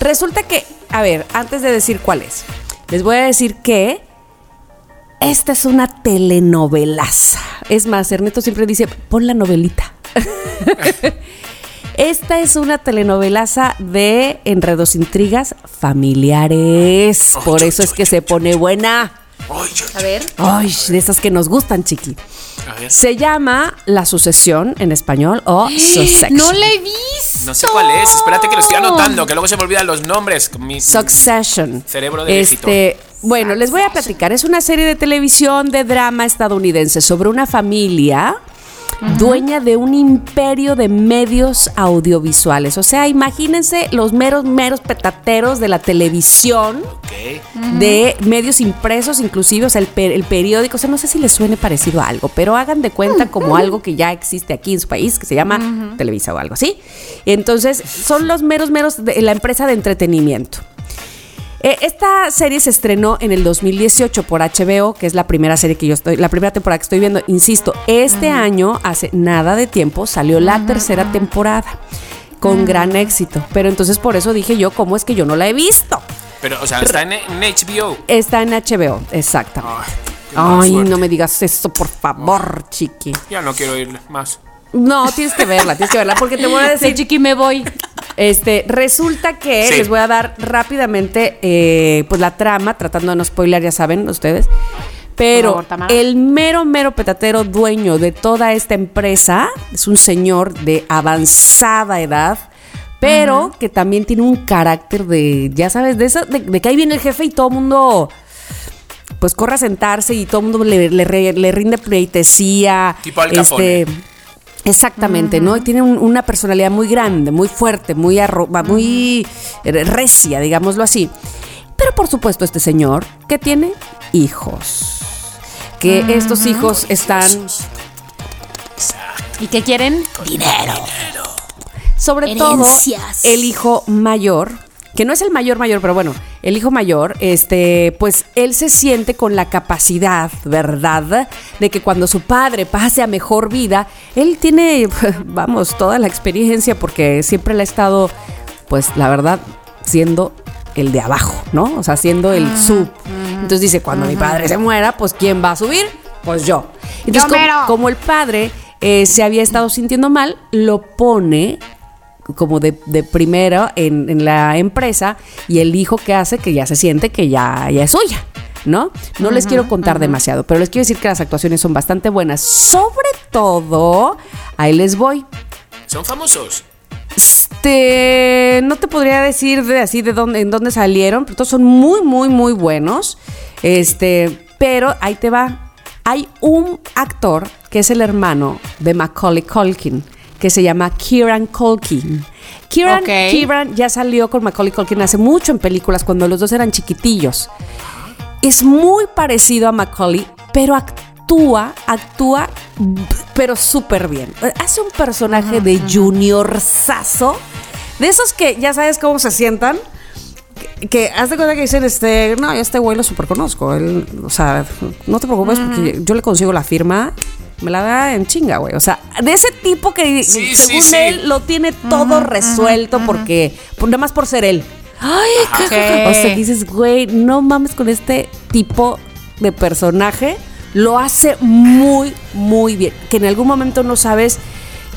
resulta que, a ver, antes de decir cuál es, les voy a decir que esta es una telenovelaza. Es más, Ernesto siempre dice, pon la novelita. Esta es una telenovelaza de enredos, intrigas familiares. Por eso es que se pone buena. A ver. Ay, de esas que nos gustan, chiqui. Se llama La Sucesión en español o Succession. No la he visto. No sé cuál es. Espérate que lo estoy anotando, que luego se me olvidan los nombres. Mi Succession. Cerebro de este, Bueno, les voy a platicar. Es una serie de televisión de drama estadounidense sobre una familia dueña de un imperio de medios audiovisuales. O sea, imagínense los meros, meros petateros de la televisión, de medios impresos, inclusive, o sea, el, periódico. O sea, no sé si les suene parecido a algo, pero hagan de cuenta como algo que ya existe aquí en su país, que se llama Televisa o algo así. Entonces, son los meros, meros de la empresa de entretenimiento. Eh, esta serie se estrenó en el 2018 por HBO, que es la primera serie que yo estoy, la primera temporada que estoy viendo. Insisto, este año, hace nada de tiempo, salió la tercera temporada con gran éxito. Pero entonces por eso dije yo, ¿cómo es que yo no la he visto? Pero, o sea, está en, HBO. Está en HBO, exactamente. Ay, no me digas eso, por favor, chiqui. Ya no quiero ir más. No, tienes que verla, tienes que verla, porque te voy a decir. chiqui, me voy. Este, resulta que les voy a dar rápidamente eh, pues la trama, tratando de no spoiler, ya saben ustedes. Pero el mero, mero petatero dueño de toda esta empresa es un señor de avanzada edad, pero que también tiene un carácter de, ya sabes, de eso, de, que ahí viene el jefe y todo el mundo pues corre a sentarse y todo el mundo le, le, rinde pleitesía. Tipo Al Capone. Exactamente, ¿no? Y tiene una personalidad muy grande, muy fuerte, muy, muy recia, digámoslo así. Pero por supuesto este señor que tiene hijos. Que estos hijos están... ¿Y qué quieren? Dinero. Sobre todo el hijo mayor, que no es el mayor mayor, pero bueno, el hijo mayor, este, pues él se siente con la capacidad, ¿verdad? De que cuando su padre pase a mejor vida, él tiene, vamos, toda la experiencia porque siempre le ha estado, pues la verdad, siendo el de abajo, ¿no? O sea, siendo el sub. Entonces dice, cuando mi padre se muera, pues ¿quién va a subir? Pues yo. Entonces, como, el padre eh, se había estado sintiendo mal, lo pone como de, de primero en, la empresa y el hijo que hace que ya se siente que ya, ya es suya. ¿no? No les quiero contar demasiado, pero les quiero decir que las actuaciones son bastante buenas. Sobre todo, ahí les voy. ¿Son famosos? Este, no te podría decir de así de dónde, en dónde salieron, pero todos son muy, muy, muy buenos. Este, pero ahí te va. Hay un actor que es el hermano de Macaulay Culkin que se llama Kieran Culkin. Kieran, ya salió con Macaulay Culkin hace mucho en películas cuando los dos eran chiquitillos. Es muy parecido a Macaulay, pero actúa, actúa, pero súper bien. Hace un personaje de junior sazo, de esos que ya sabes cómo se sientan que haz de cuenta que dicen, este, no, este güey lo super conozco. Él, o sea, no te preocupes porque yo le consigo la firma me la da en chinga, güey. O sea, de ese tipo que según él lo tiene todo resuelto porque, nada más por ser él. Ay, qué, O sea, dices, güey, no mames con este tipo de personaje. Lo hace muy, muy bien. Que en algún momento no sabes,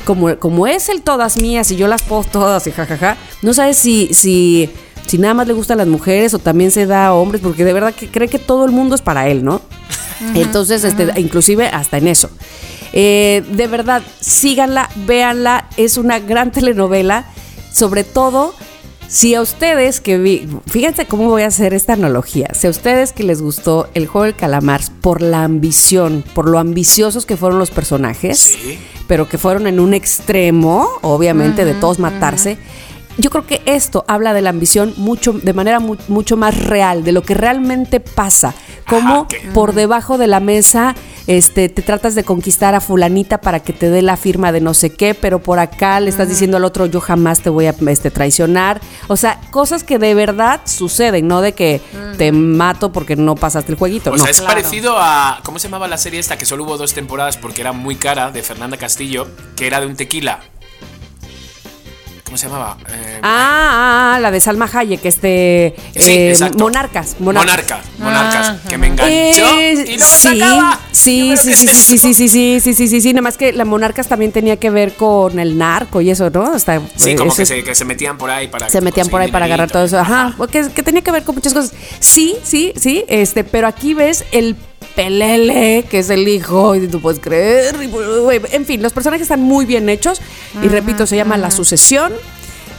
como, como es el todas mías y yo las puedo todas y jajaja, no sabes si, si, si nada más le gustan las mujeres o también se da a hombres, porque de verdad que cree que todo el mundo es para él, ¿no? Entonces, este, inclusive hasta en eso. Eh, de verdad, síganla, véanla, es una gran telenovela, sobre todo si a ustedes que vi, fíjense cómo voy a hacer esta analogía, si a ustedes que les gustó el juego del calamar por la ambición, por lo ambiciosos que fueron los personajes, pero que fueron en un extremo, obviamente, de todos matarse, yo creo que esto habla de la ambición mucho, de manera mucho más real, de lo que realmente pasa. Como por debajo de la mesa este, te tratas de conquistar a fulanita para que te dé la firma de no sé qué, pero por acá le estás diciendo al otro, yo jamás te voy a este, traicionar. O sea, cosas que de verdad suceden, no de que te mato porque no pasaste el jueguito. O sea, es parecido a, ¿cómo se llamaba la serie esta que solo hubo dos temporadas porque era muy cara, de Fernanda Castillo, que era de un tequila? ¿Cómo se llamaba? Eh, ah, ah, la de Salma Hayek, este. Sí, eh, monarcas, Monarca, monarcas. monarcas, Ah, que me enganchó Eh, y se sí, acaba. sí, Yo sí, creo sí, que sí, sí, sí, sí, sí, sí, sí, sí, sí, nada más que la Monarcas también tenía que ver con el narco y eso, ¿no? Hasta, Sí, eh, como que se, que se metían por ahí para se metían por ahí para agarrar todo eso. Ajá, porque que tenía que ver con muchas cosas. Sí, sí, sí, este, pero aquí ves el pelele, que es el hijo, y tú puedes creer. y, En fin, los personajes están muy bien hechos. Y repito, se llama La Sucesión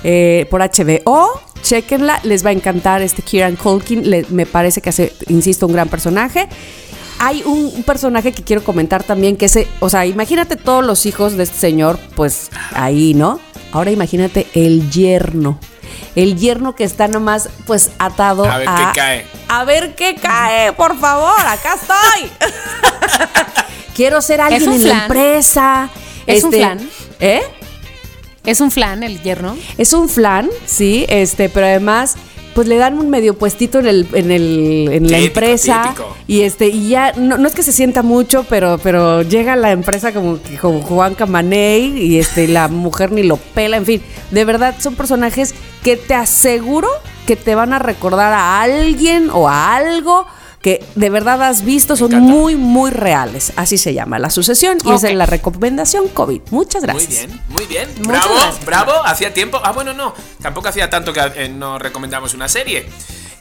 eh, por HBO. Chequenla, les va a encantar este Kieran Culkin. le- me parece que hace, insisto, un gran personaje. Hay un, un personaje que quiero comentar también, que es, o sea, imagínate todos los hijos de este señor, pues ahí, ¿no? Ahora imagínate el yerno. El yerno que está nomás, pues, atado A ver qué cae. A ver qué cae, por favor, acá estoy. Quiero ser alguien en la empresa. ¿Es un flan? ¿Eh? ¿Es un flan el yerno? Es un flan, sí, este, pero además, pues le dan un medio puestito en el, en el, en la Típico, empresa. típico. Y este, y ya, no, no es que se sienta mucho, pero, pero llega a la empresa como, como Juan Camaney y este, la mujer ni lo pela, en fin. De verdad, son personajes que te aseguro que te van a recordar a alguien o a algo que de verdad has visto, son encanta. muy, muy reales. Así se llama la sucesión y esa Ok. es la recomendación COVID. Muchas gracias. Muy bien, muy bien. Muchas bravo, gracias. bravo. Hacía tiempo. Ah, bueno, no. Tampoco hacía tanto que eh, no recomendamos una serie.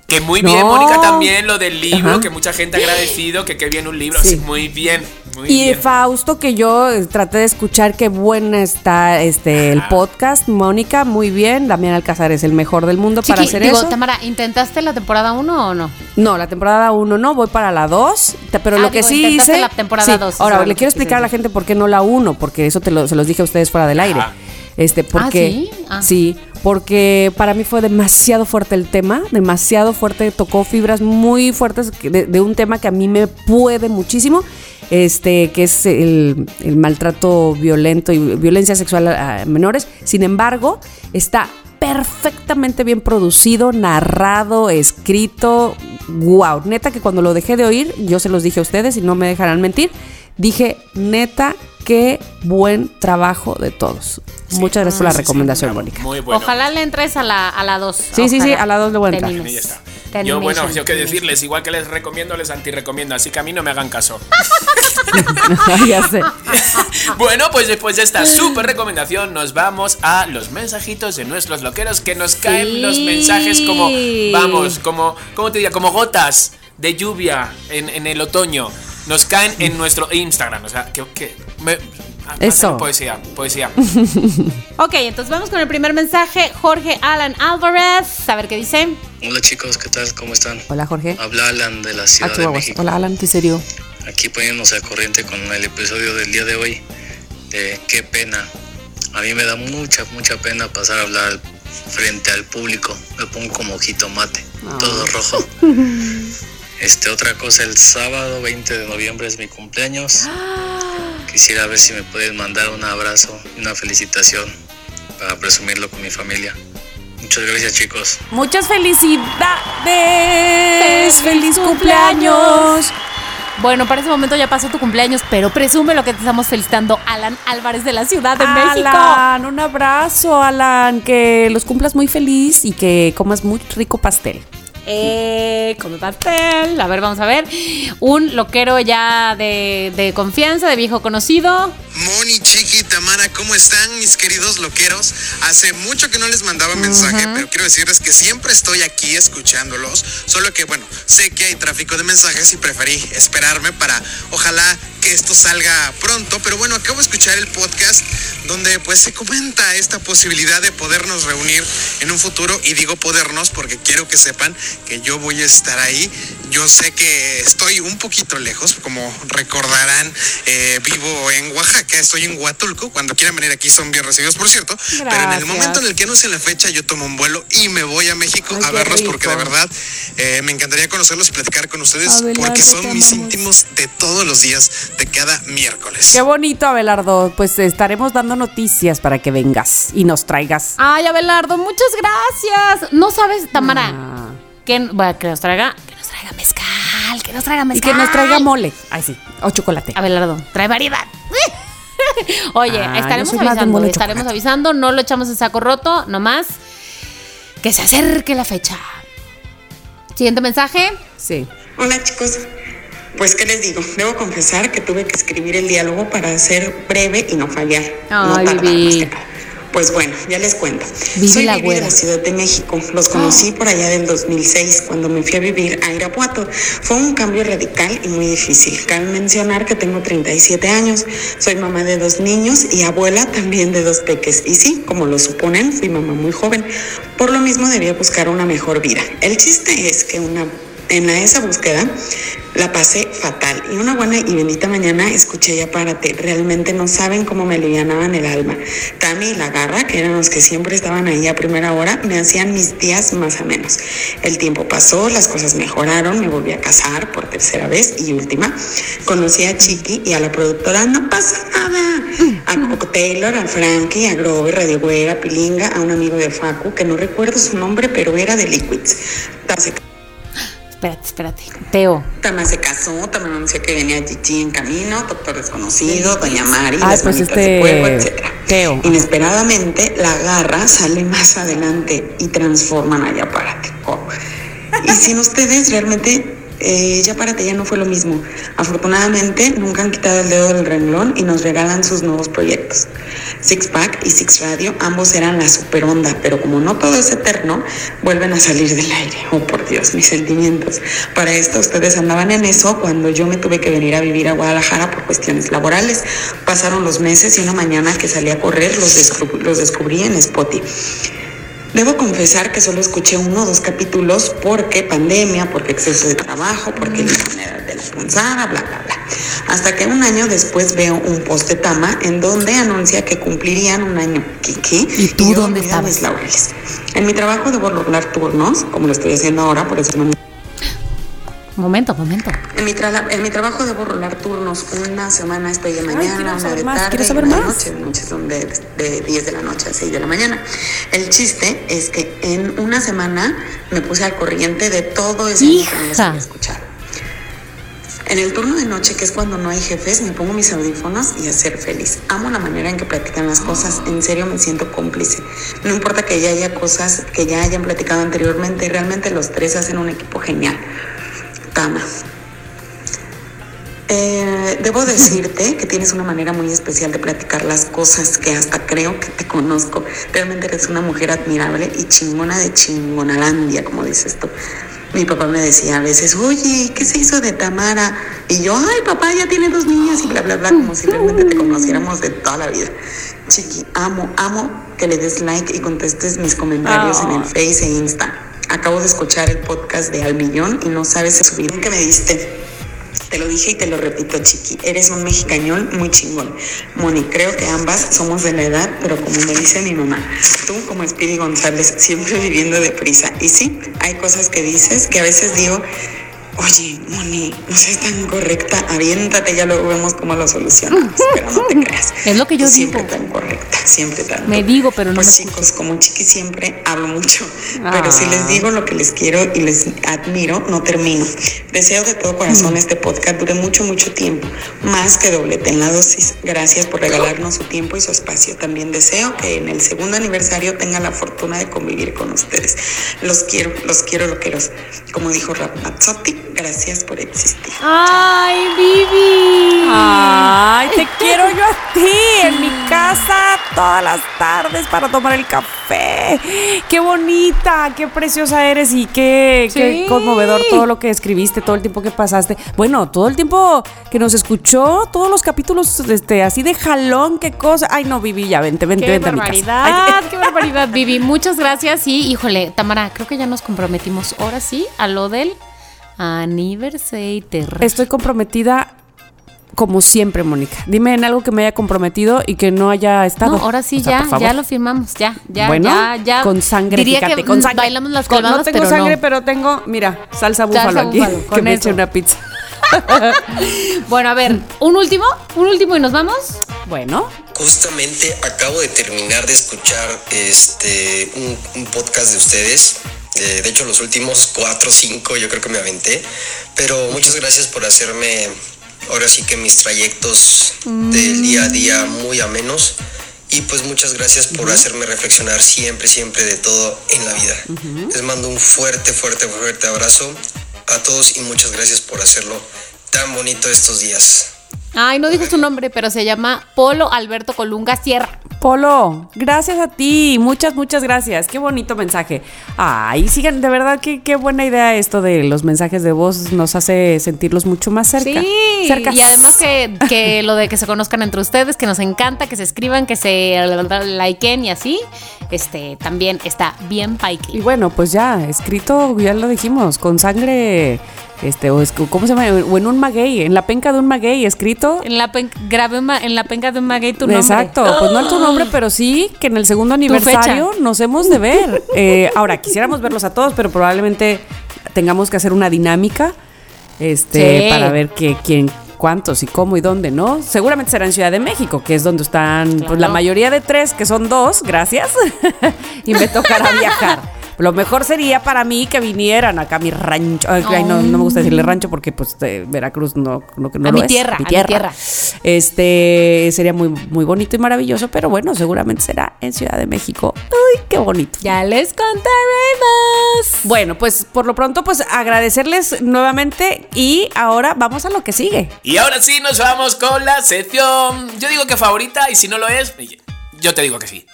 Que muy bien, No. Mónica, también lo del libro, Ajá. que mucha gente ha agradecido, que qué bien un libro. Sí. Sí, muy bien, muy Y bien. Fausto, que yo eh, traté de escuchar qué buena está este el Ajá. podcast. Mónica, muy bien. Damián Alcázar es el mejor del mundo para Chiqui, hacer digo, eso. Tamara, ¿intentaste la temporada 1 o no? No, la temporada 1 no, voy para la 2. Pero Ah, lo que digo, sí intentaste hice. la temporada sí, dos, Ahora, eso es le quiero explicar a la gente por qué no la 1, porque eso te lo, se los dije a ustedes fuera del aire. Ajá. Este, porque. ¿sí? Ah. Sí, porque para mí fue demasiado fuerte el tema, demasiado fuerte, tocó fibras muy fuertes de, un tema que a mí me puede muchísimo, este, que es el, maltrato violento y violencia sexual a menores. Sin embargo, está perfectamente bien producido, narrado, escrito. Wow, neta que cuando lo dejé de oír, yo se los dije a ustedes y no me dejarán mentir, dije, neta, qué buen trabajo de todos. Muchas gracias por la Sí, sí, recomendación, bravo, Mónica. Muy bueno. Ojalá le entres a la 2. A la dos. Sí, sí, sí, a la dos le voy a entrar. Y ya está. Yo, bueno, yo que decirles, igual que les recomiendo, les antirecomiendo, así que a mí no me hagan caso. ya sé. bueno, pues después de esta súper recomendación, nos vamos a los mensajitos de nuestros loqueros que nos caen Sí. los mensajes como, vamos, como, ¿cómo te diría? Como gotas de lluvia en, en el otoño. Nos caen en nuestro Instagram, o sea, que... que me, ah, Eso. Poesía, poesía. Ok, entonces vamos con el primer mensaje. Jorge Alan Álvarez. A ver qué dice. Hola chicos, ¿qué tal? ¿Cómo están? Hola, Jorge. Habla Alan de la Ah, Ciudad de Chihuahuas. México. Hola, Alan, qué serio. Aquí poniéndose a corriente con el episodio del día de hoy de qué pena. A mí me da mucha, mucha pena pasar a hablar frente al público. Me pongo como jitomate, Ah. todo rojo. Este, otra cosa, el sábado 20 de noviembre es mi cumpleaños. Quisiera ver si me pueden mandar un abrazo y una felicitación para presumirlo con mi familia. Muchas gracias chicos. Muchas felicidades. ¡Feliz ¡Feliz cumpleaños! cumpleaños! Bueno, para ese momento ya pasó tu cumpleaños, pero presume lo que te estamos felicitando, Alan Álvarez de la Ciudad de México. Alan, un abrazo, Alan. Que los cumplas muy feliz y que comas muy rico pastel. Eh, come pastel. A ver, vamos a ver. Un loquero ya de, de confianza, de viejo conocido. Moni, Chiqui, Tamara, ¿cómo están mis queridos loqueros? Hace mucho que no les mandaba mensaje, pero quiero decirles que siempre estoy aquí escuchándolos, solo que bueno, sé que hay tráfico de mensajes y preferí esperarme para ojalá que esto salga pronto, pero bueno, acabo de escuchar el podcast donde pues se comenta esta posibilidad de podernos reunir en un futuro y digo podernos porque quiero que sepan que yo voy a estar ahí. Yo sé que estoy un poquito lejos, como recordarán, eh, vivo en Oaxaca, estoy en Huatulco. Cuando quieran venir aquí son bien recibidos, por cierto. Pero en el Gracias. momento en el que no sé la fecha, yo tomo un vuelo y me voy a México Ay, a verlos porque de verdad eh, me encantaría conocerlos y platicar con ustedes Abelardo, porque son mis íntimos de todos los días, de cada miércoles. Qué bonito, Abelardo. Pues estaremos dando noticias para que vengas y nos traigas. Ay, Abelardo, muchas gracias. No sabes, Tamara, Ah. Que, bueno, que nos traiga, que nos traiga mezcal, que nos traiga Y mezcal. que nos traiga mole. Ay, sí. O chocolate. Abelardo, trae variedad. Oye, Ah, estaremos avisando, estaremos chocolate. avisando, no lo echamos en saco roto, nomás que se acerque la fecha. Siguiente mensaje. Sí. Hola chicos, pues qué les digo, debo confesar que tuve que escribir el diálogo para ser breve y no fallar. no Ay, tardar Pues bueno, ya les cuento. Soy la Vivi de la Ciudad de México. Los conocí por allá del 2006 cuando me fui a vivir a Irapuato. Fue un cambio radical y muy difícil. Cabe mencionar que tengo 37 años, soy mamá de dos niños y abuela también de dos peques. Y sí, como lo suponen, fui mamá muy joven. Por lo mismo debía buscar una mejor vida. El chiste es que una en esa búsqueda la pasé fatal y una buena y bendita mañana escuché ya párate. Realmente no saben cómo me alivianaban el alma. Tami y la garra, que eran los que siempre estaban ahí a primera hora, me hacían mis días más a menos. El tiempo pasó, las cosas mejoraron, me volví a casar por tercera vez y última. Conocí a Chiqui y a la productora No pasa nada. A Taylor, a Frankie, a Grover, Radio Güera, a Pilinga, a un amigo de Facu, que no recuerdo su nombre, pero era de Liquids. Espérate, espérate. Teo. Tama se casó, Tama anunció que venía Gigi en camino, Doctor Desconocido, Doña Mari, Ay, las pues este, de fuego, etc. Teo. Inesperadamente, la garra sale más adelante y transforman a Yapárate. Oh. Y sin ustedes, realmente, eh, Yapárate ya no fue lo mismo. Afortunadamente, nunca han quitado el dedo del renglón y nos regalan sus nuevos proyectos. Six Pack y Six Radio, ambos eran la super onda, pero como no todo es eterno, vuelven a salir del aire. Oh, por Dios, mis sentimientos. Para esto, ustedes andaban en eso cuando yo me tuve que venir a vivir a Guadalajara por cuestiones laborales. Pasaron los meses y una mañana que salí a correr los, descub- los descubrí en Spotify. Debo confesar que solo escuché uno o dos capítulos porque pandemia, porque exceso de trabajo, porque la manera de la punzada, bla, bla, bla. Hasta que un año después veo un post de Tama en donde anuncia que cumplirían un año. ¿Qué? qué? ¿Y tú yo dónde estabas? mis laureles. En mi trabajo debo doblar turnos, como lo estoy haciendo ahora, por eso no me Momento, momento. en mi, trala- en mi trabajo debo rolar turnos. Una semana estoy de mañana, quiero una saber de más, tarde, saber una de noche. Noches son de, de 10 de la noche a 6 de la mañana. El chiste es que en una semana me puse al corriente de todo ese año que escuchado. En el turno de noche, que es cuando no hay jefes, me pongo mis audífonos y a ser feliz. Amo la manera en que platican las cosas. En serio me siento cómplice. No importa que ya haya cosas que ya hayan platicado anteriormente, realmente los tres hacen un equipo genial. Tama. Eh, debo decirte que tienes una manera muy especial de platicar las cosas que hasta creo que te conozco. Realmente eres una mujer admirable y chingona de chingonalandia, como dices tú. Mi papá me decía a veces, oye, ¿qué se hizo de Tamara? Y yo, ay, papá, ya tiene dos niñas y bla, bla, bla, como si realmente te conociéramos de toda la vida. Chiqui, amo, amo que le des like y contestes mis comentarios en el Face e Insta. Acabo de escuchar el podcast de Al Millón y no sabes el subidón que me diste. Te lo dije y te lo repito, Chiqui. Eres un mexicañol muy chingón. Moni, creo que ambas somos de la edad, pero como me dice mi mamá, tú como Speedy González, siempre viviendo deprisa. Y sí, hay cosas que dices que a veces digo, oye, Moni, no seas tan correcta, aviéntate, ya luego vemos cómo lo solucionamos. Pero no te creas. Es lo que yo Siempre digo. tan correcta, siempre tan. Me digo, pero no Pues me chicos, como Chiqui siempre hablo mucho, pero si les digo lo que les quiero y les admiro, no termino. Deseo de todo corazón este podcast dure mucho, mucho tiempo, más que doblete en la dosis. Gracias por regalarnos su tiempo y su espacio. También deseo que en el segundo aniversario tenga la fortuna de convivir con ustedes. Los quiero, los quiero, loqueros. Como dijo Ramazzotti, gracias por existir. ¡Ay, Vivi! Ay, te quiero yo a ti, en mi casa todas las tardes para tomar el café. Qué bonita, qué preciosa eres y qué, qué conmovedor todo lo que escribiste, todo el tiempo que pasaste. Bueno, todo el tiempo que nos escuchó, todos los capítulos este, así de jalón, qué cosa. Ay, no, Vivi, ya, vente, vente, ¡Qué vente a mi casa. barbaridad! Ay, ¡Qué barbaridad, Vivi! Muchas gracias. Y, híjole, Tamara, creo que ya nos comprometimos ahora sí a lo del aniversario. Estoy comprometida como siempre, Mónica. Dime en algo que me haya comprometido y que no haya estado. No, ahora sí, O sea, ya, ya lo firmamos, ya, ya, bueno, ya, ya. con sangre, Diría fíjate, que con mm, sangre. bailamos las Con- calmadas, No tengo pero sangre, no. pero tengo, mira, salsa búfalo aquí, búfalo, que con me eche una pizza. Bueno, a ver, un último, un último y nos vamos. Bueno, Justamente acabo de terminar de escuchar este un, un podcast de ustedes. Eh, de hecho, los últimos cuatro o cinco yo creo que me aventé. Pero muchas gracias por hacerme ahora sí que mis trayectos del día a día muy amenos. Y pues muchas gracias por hacerme reflexionar siempre, siempre de todo en la vida. Les mando un fuerte, fuerte, fuerte abrazo a todos y muchas gracias por hacerlo tan bonito estos días. Ay, no dijo su nombre, pero se llama Polo Alberto Colunga Sierra. Polo, gracias a ti, muchas, muchas gracias. Qué bonito mensaje. Ay, sigan, de verdad, qué, qué buena idea esto de los mensajes de voz, nos hace sentirlos mucho más cerca. Sí, y además que, que lo de que se conozcan entre ustedes, que nos encanta, que se escriban, que se likeen y así, este, también está bien paike. Y bueno, pues ya, escrito, ya lo dijimos, con sangre este, o es, ¿cómo se llama? O en un maguey, en la penca de un maguey, escrito. En la penca, grabé en la penca de un maguey tu nombre. Exacto, pues no tu nombre, pero sí que en el segundo aniversario nos hemos de ver. Eh, ahora, quisiéramos verlos a todos, pero probablemente tengamos que hacer una dinámica este, para ver que, quién, cuántos y cómo y dónde, ¿no? Seguramente será en Ciudad de México, que es donde están pues, la mayoría de tres, que son dos, gracias, y me tocará viajar. Lo mejor sería para mí que vinieran acá a mi rancho. Ay, no, me gusta decirle rancho porque pues Veracruz no, no, no a mi tierra, mi tierra. A mi tierra. Este sería muy, muy bonito y maravilloso, pero bueno, seguramente será en Ciudad de México. Ay, qué bonito. Ya les contaremos. Bueno, pues por lo pronto, pues agradecerles nuevamente y ahora vamos a lo que sigue. Y ahora sí nos vamos con la sección. Yo digo que favorita y si no lo es, yo te digo que sí.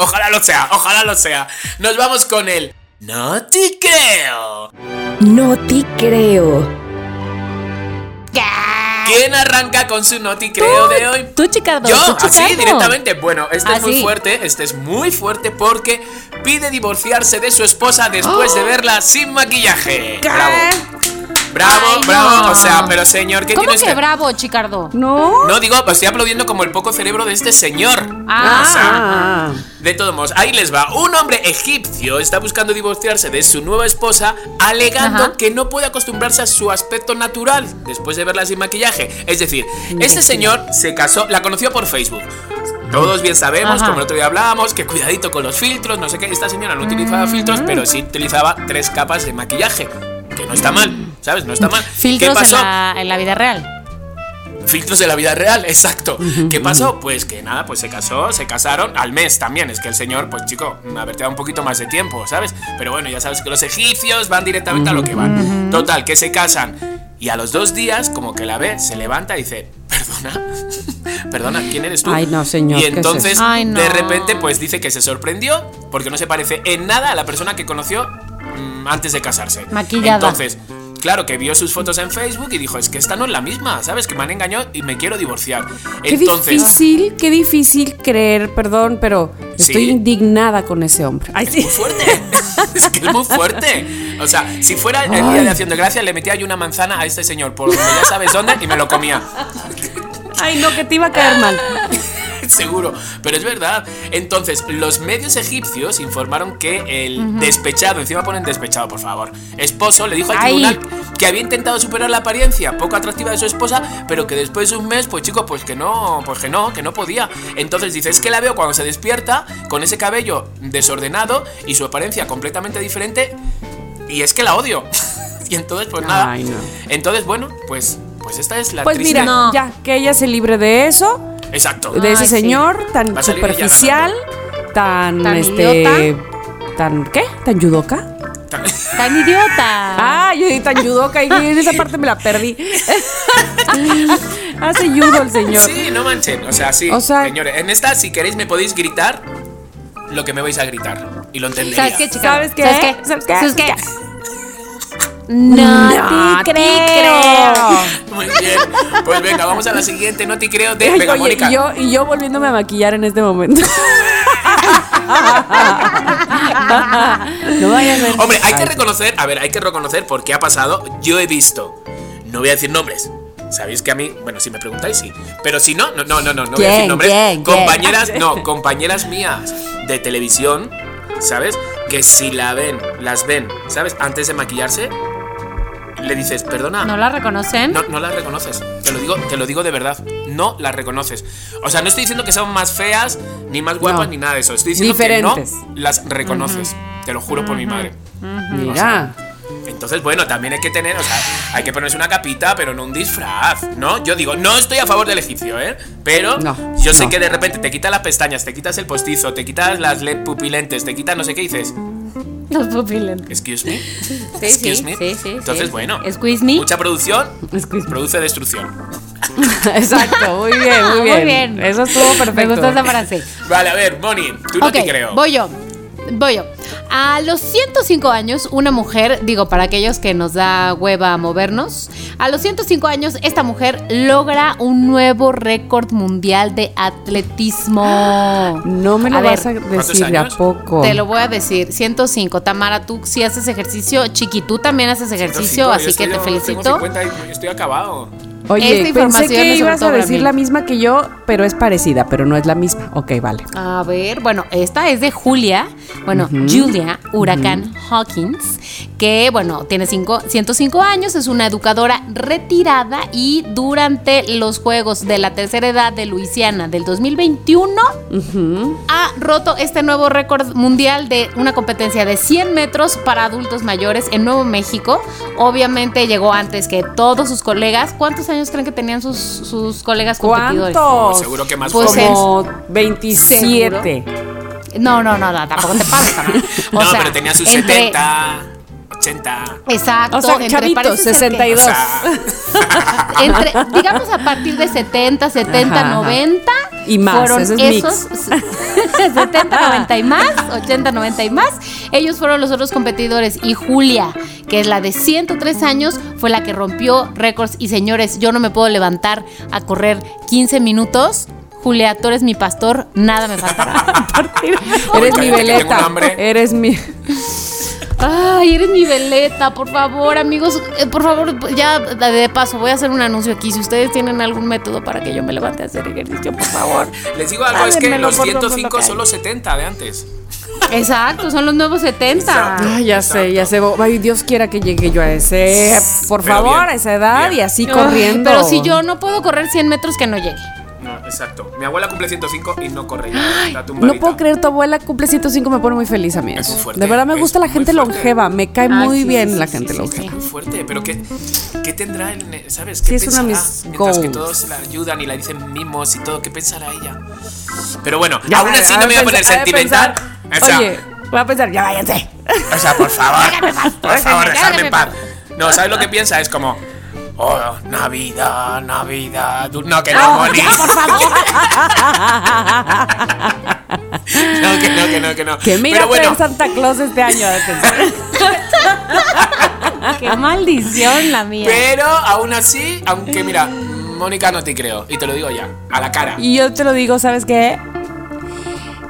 Ojalá lo sea, ojalá lo sea. Nos vamos con el No te creo. No te creo. ¿Quién arranca con su no te creo de hoy? Tú, Chicardo. Yo, así directamente. Bueno, este es muy fuerte. Este es muy fuerte porque pide divorciarse de su esposa después de verla sin maquillaje. Bravo. Bravo, bravo. O sea, pero señor, ¿qué ¿Cómo tienes que bravo, Chicardo? No. No, digo, estoy aplaudiendo como el poco cerebro de este señor. Ah. O sea, de todos modos, ahí les va. Un hombre egipcio está buscando divorciarse de su nueva esposa, alegando que no puede acostumbrarse a su aspecto natural después de verla sin maquillaje. Es decir, este señor se casó, la conoció por Facebook. Todos bien sabemos, como el otro día hablábamos, que cuidadito con los filtros, no sé qué. Esta señora no utilizaba filtros, pero sí utilizaba tres capas de maquillaje. Que no está mal. ¿sabes? No está mal. Filtros ¿Qué pasó? En, la, en la vida real filtros de la vida real, exacto. ¿Qué pasó? Pues que nada, pues se casó, se casaron al mes también. Es que el señor, pues chico, me haberte dado un poquito más de tiempo, ¿sabes? Pero bueno, ya sabes que los egipcios van directamente a lo que van. Total, que se casan. Y a los dos días, como que la ve, se levanta y dice, perdona, perdona, ¿quién eres tú? Ay, no, señor. Y entonces, de repente, pues dice que se sorprendió porque no se parece en nada a la persona que conoció mm, antes de casarse. Maquillada. Entonces, claro, que vio sus fotos en Facebook y dijo, es que esta no es la misma, ¿sabes? Que me han engañado y me quiero divorciar. Qué difícil, qué difícil creer, perdón, pero estoy indignada con ese hombre. Ay, es muy fuerte. es que es muy fuerte. O sea, si fuera el día de acción de gracia, le metía yo una manzana a este señor, por donde ya sabes dónde, y me lo comía. Ay, no, que te iba a caer mal. seguro, pero es verdad. Entonces, los medios egipcios informaron que el despechado, encima ponen despechado, por favor, esposo le dijo al tribunal que había intentado superar la apariencia poco atractiva de su esposa, pero que después de un mes, pues chico, pues que no, pues que no, que no podía. Entonces dice, es que la veo cuando se despierta con ese cabello desordenado y su apariencia completamente diferente y es que la odio. y entonces, pues nada. Entonces, bueno, pues pues esta es la Pues mira, ya que ella se libre de eso, Exacto. De ese señor tan superficial, tan, este. tan. ¿Qué? ¿Tan yudoka? Tan, idiota. Ah, yo dije tan yudoka y en esa parte me la perdí. Hace judo el señor. Sí, no manchen. O sea, sí. señores, en esta, si queréis, me podéis gritar lo que me vais a gritar. Y lo entendería. ¿Sabes qué, qué? ¿Sabes qué? ¿Sabes qué? ¿Sabes qué? No, te, creo. Muy bien. Pues venga, vamos a la siguiente. No te creo de Mónica. Y yo, y yo volviéndome a maquillar en este momento. no vaya a ser. Hombre, hay que reconocer, a ver, hay que reconocer por qué ha pasado. Yo he visto, no voy a decir nombres, Sabéis que a mí, bueno, si me preguntáis, sí. Pero si no, no, no, no, no, no voy a decir nombres. compañeras, no, compañeras mías de televisión, ¿sabes? Que si la ven, las ven, ¿sabes? Antes de maquillarse, le dices, perdona. ¿No la reconocen? No, no la reconoces. Te lo digo, te lo digo de verdad. No la reconoces. O sea, no estoy diciendo que son más feas, ni más guapas, ni nada de eso. Estoy diciendo que no las reconoces. Te lo juro por mi madre. Mira. Entonces, bueno, también hay que tener, o sea, hay que ponerse una capita, pero no un disfraz, ¿no? Yo digo, no estoy a favor del egipcio, ¿eh? Pero No, yo sé no. que de repente te quitas las pestañas, te quitas el postizo, te quitas las LED pupilentes, te quitas no sé qué dices, Los pupilentes. excuse me. Sí, excuse sí, me. sí, sí, Entonces, sí. bueno, Squeeze me. mucha producción Squeeze me. produce destrucción. Exacto, muy bien, Ah, muy muy bien. Eso estuvo perfecto. Me gustó esa frase. Vale, a ver, Moni, tú no te creo. voy yo. Voy yo. A los 105 años, una mujer, digo, para aquellos que nos da hueva movernos, a los 105 años, esta mujer logra un nuevo récord mundial de atletismo. No me lo A vas ver, a decir de a poco. Te lo voy a decir, 105. Tamara, tú sí haces ejercicio. Chiqui, tú también haces ejercicio, 105, yo así que te yo tengo felicito. 50 y estoy acabado. Oye, Esta pensé que es ibas a decir la misma que yo, pero es parecida, pero no es la misma. Ok, vale. A ver, bueno, esta es de Julia, bueno, Julia Huracán Hawkins, que, bueno, tiene cinco- 105 años, es una educadora retirada y durante los Juegos de la Tercera Edad de Luisiana del 2021 ha roto este nuevo récord mundial de una competencia de 100 metros para adultos mayores en Nuevo México. Obviamente llegó antes que todos sus colegas. ¿Cuántos años creen que tenían sus, sus colegas competidores? ¿Cuántos? Seguro que más Pues. Como 27. No, no, no, no, tampoco te pasa. Tamara. O no, sea, pero tenía sus entre- 70, 80. Exacto. O sea, entre chavitos, parece ser que- 62. O sea, entre, digamos a partir de 70, 70, Ajá, ajá. 90. Y más, Fueron ese es esos 70, 90 y más, 80, 90 y más. Ellos fueron los otros competidores. Y Julia, que es la de 103 años, fue la que rompió récords. Y señores, yo no me puedo levantar a correr 15 minutos. Julia, tú eres mi pastor, nada me faltará. Eres mi veleta. Eres mi. Ay, eres mi veleta, por favor, amigos, eh, por favor, ya de paso, voy a hacer un anuncio aquí. Si ustedes tienen algún método para que yo me levante a hacer ejercicio, por favor. les digo algo, es que los por lo 105 local. son los 70 de antes. Exacto, son los nuevos 70. Exacto. Ay, ya sé, ya sé. Ay, Dios quiera que llegue yo a ese. Por Pero favor, bien, a esa edad bien. y así Ay, corriendo. Pero si yo no puedo correr 100 metros, que no llegue. Exacto. Mi abuela cumple 105 y no corre ya. Está. No puedo creer, tu abuela cumple 105, me pone muy feliz a mí. Es eso. fuerte, de verdad me gusta la gente fuerte. longeva, me cae Ay, muy sí, bien sí, la sí, gente sí, longeva. Es muy fuerte, pero ¿qué, qué tendrá en, ¿sabes? Sí, ¿Qué es pensará? mis Mientras que goals. todos la ayudan y la dicen mimos y todo, ¿qué pensará ella? Pero bueno, Ya, aún así no me voy a poner sentimental. pensar, O sea, Oye, voy a pensar, ya váyanse. O sea, por favor. Por favor, dejadme en paz. No, ¿sabes lo que piensa? Es como. Oh, Navidad, Navidad. No, que no, Moni. por favor. No, que no, que no, que no. Que mira Pero bueno, traer Santa Claus este año. Qué maldición la mía. pero aún así, aunque mira, Mónica no te creo. Y te lo digo ya, a la cara. Y yo te lo digo, ¿sabes qué?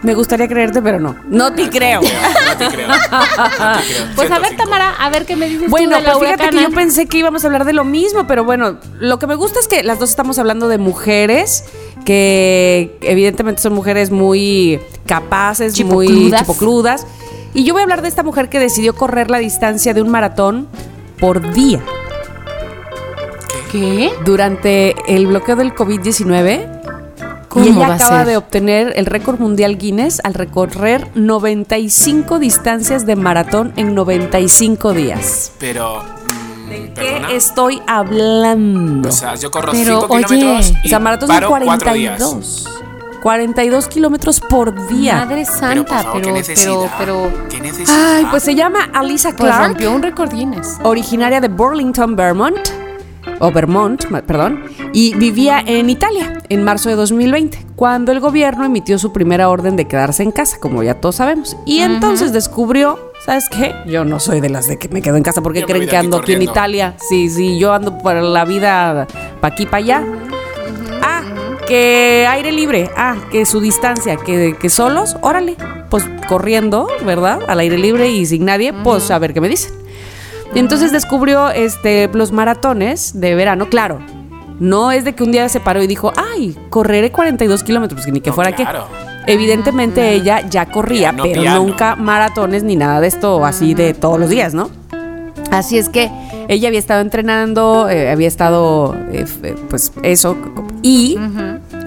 Me gustaría creerte, pero no. No te creo. No te creo. No te creo. Pues a ver, 105. Tamara, a ver qué me dices Bueno, tú de la pues fíjate que yo pensé que íbamos a hablar de lo mismo, pero bueno, lo que me gusta es que las dos estamos hablando de mujeres que evidentemente son mujeres muy capaces, muy Chipocludas. chipocludas. Y yo voy a hablar de esta mujer que decidió correr la distancia de un maratón por día ¿Qué? durante el bloqueo del COVID-19. ¿Cómo y ella va a acaba ser? de obtener el récord mundial Guinness al recorrer 95 distancias de maratón en 95 días. Pero. mm, ¿De perdona. qué estoy hablando? O sea, yo corro Pero, 5 oye, kilómetros. O Y sea, maratón son paro 4 días. 42. 42 kilómetros por día. Madre Pero, por santa, favor, pero, ¿qué pero, necesidad? pero, ¿Qué? Ay, pues se llama Alisa pues Clark, rompió un récord Guinness. originaria de Burlington, Vermont, o Vermont, perdón, y vivía en Italia en marzo de 2020, cuando el gobierno emitió su primera orden de quedarse en casa, como ya todos sabemos. Y entonces descubrió, ¿sabes qué? Yo no soy de las de que me quedo en casa porque creen que aquí ando aquí en. Italia. Sí, sí, yo ando por la vida pa' aquí, pa' allá. Ah, que aire libre. Ah, que su distancia, que, que solos, órale. Pues corriendo, ¿verdad? Al aire libre y sin nadie, pues a ver qué me dicen. Y entonces descubrió este, los maratones de verano, claro. No es de que un día se paró y dijo, ay, correré 42 kilómetros, que ni que No, fuera claro. que. Evidentemente ella ya corría, Piano, pero piano. nunca maratones ni nada de esto así de todos los días, ¿no? Así es que ella había estado entrenando, eh, había estado, eh, f- eh, pues eso, y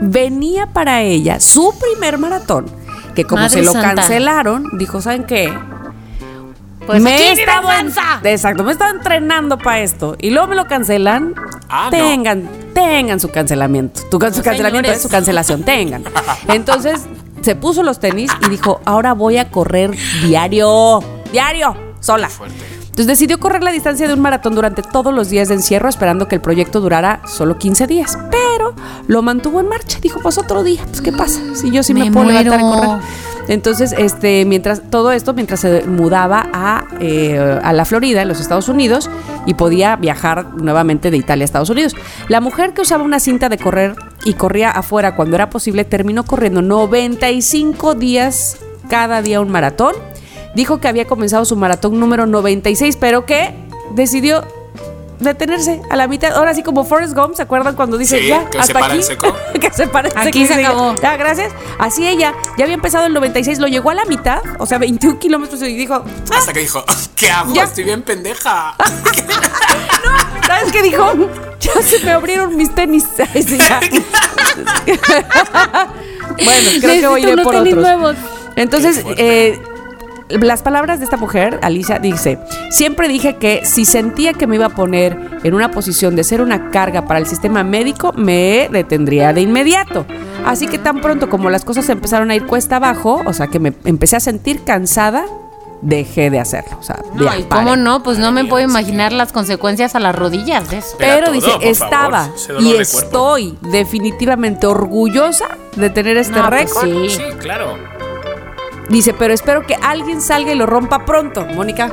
venía para ella su primer maratón, que como Madre se lo santa. cancelaron, dijo, ¿saben qué? Pues me aquí he ni estado en- descansa. exacto, me he estado entrenando para esto y luego me lo cancelan. Ah, no. tengan, tengan su cancelamiento. Tu, su cancelamiento señores. es su cancelación, tengan. Entonces se puso los tenis y dijo, ahora voy a correr diario, diario, sola. Entonces decidió correr la distancia de un maratón durante todos los días de encierro, esperando que el proyecto durara solo 15 días. Pero lo mantuvo en marcha. Dijo, pues otro día, pues ¿qué pasa? Si yo sí me, Me puedo levantar y muero. correr. Entonces, este, mientras todo esto, mientras se mudaba a, eh, a la Florida, en los Estados Unidos, y podía viajar nuevamente de Italia a Estados Unidos. La mujer que usaba una cinta de correr y corría afuera cuando era posible, terminó corriendo 95 días cada día un maratón. Dijo que había comenzado su maratón número 96, pero que decidió detenerse a la mitad. Ahora sí, como Forrest Gump, ¿se acuerdan cuando dice Sí, ya? que se hasta para aquí? en seco. que se para en Aquí seco se acabó. Ya, gracias. Así ella, ya había empezado el 96, lo llegó a la mitad, o sea, 21 kilómetros y dijo, Hasta que dijo, ¿qué hago? Ya. Estoy bien pendeja. ¿sabes qué dijo? Ya se me abrieron mis tenis. Bueno, creo que voy a ir por otros. nuevos. Entonces, eh, las palabras de esta mujer, Alicia, dice, siempre dije que si sentía que me iba a poner en una posición de ser una carga para el sistema médico, me detendría de inmediato. Así que tan pronto como las cosas empezaron a ir cuesta abajo, o sea que me empecé a sentir cansada, dejé de hacerlo. O sea, No, ya, y pare. cómo no, pues no me puedo imaginar las consecuencias a las rodillas de eso. Pero Pero todo, dice, estaba favor, y de estoy definitivamente orgullosa de tener este No, pues récord. sí. Sí, claro. Dice, pero espero que alguien salga y lo rompa pronto, Mónica.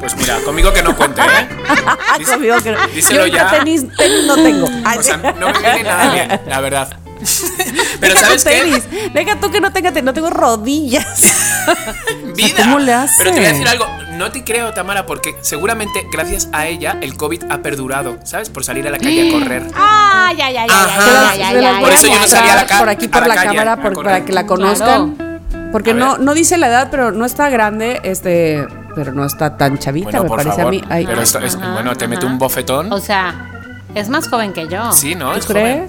Pues mira, conmigo que no cuente, ¿eh? Dice- Conmigo que no. díselo Yo ya. tenis, tenis no tengo. Ay, O sea, no me viene nada bien, la verdad. Pero Deja ¿sabes tu qué? tenis. Deja tú que no tenga tenis, no tengo rodillas. Vida. ¿cómo le hace? Pero te voy a decir algo, no te creo, Tamara, porque seguramente gracias a ella el COVID ha perdurado, ¿sabes? Por salir a la calle a correr. Ah, ya, ya, ya, Ajá. ya, ya, ya, Se las ya, voy Por eso yo no salía a la ca- por aquí por la la, calle cámara por- para que la conozcan. Porque A no, ver. no dice la edad, pero no está grande, este, pero no está tan chavita, Bueno, me por parece favor. a mí. Ay, Pero esto es, Ajá, bueno, te mete un bofetón. O sea, es más joven que yo. Sí, ¿no? ¿Tú Es joven.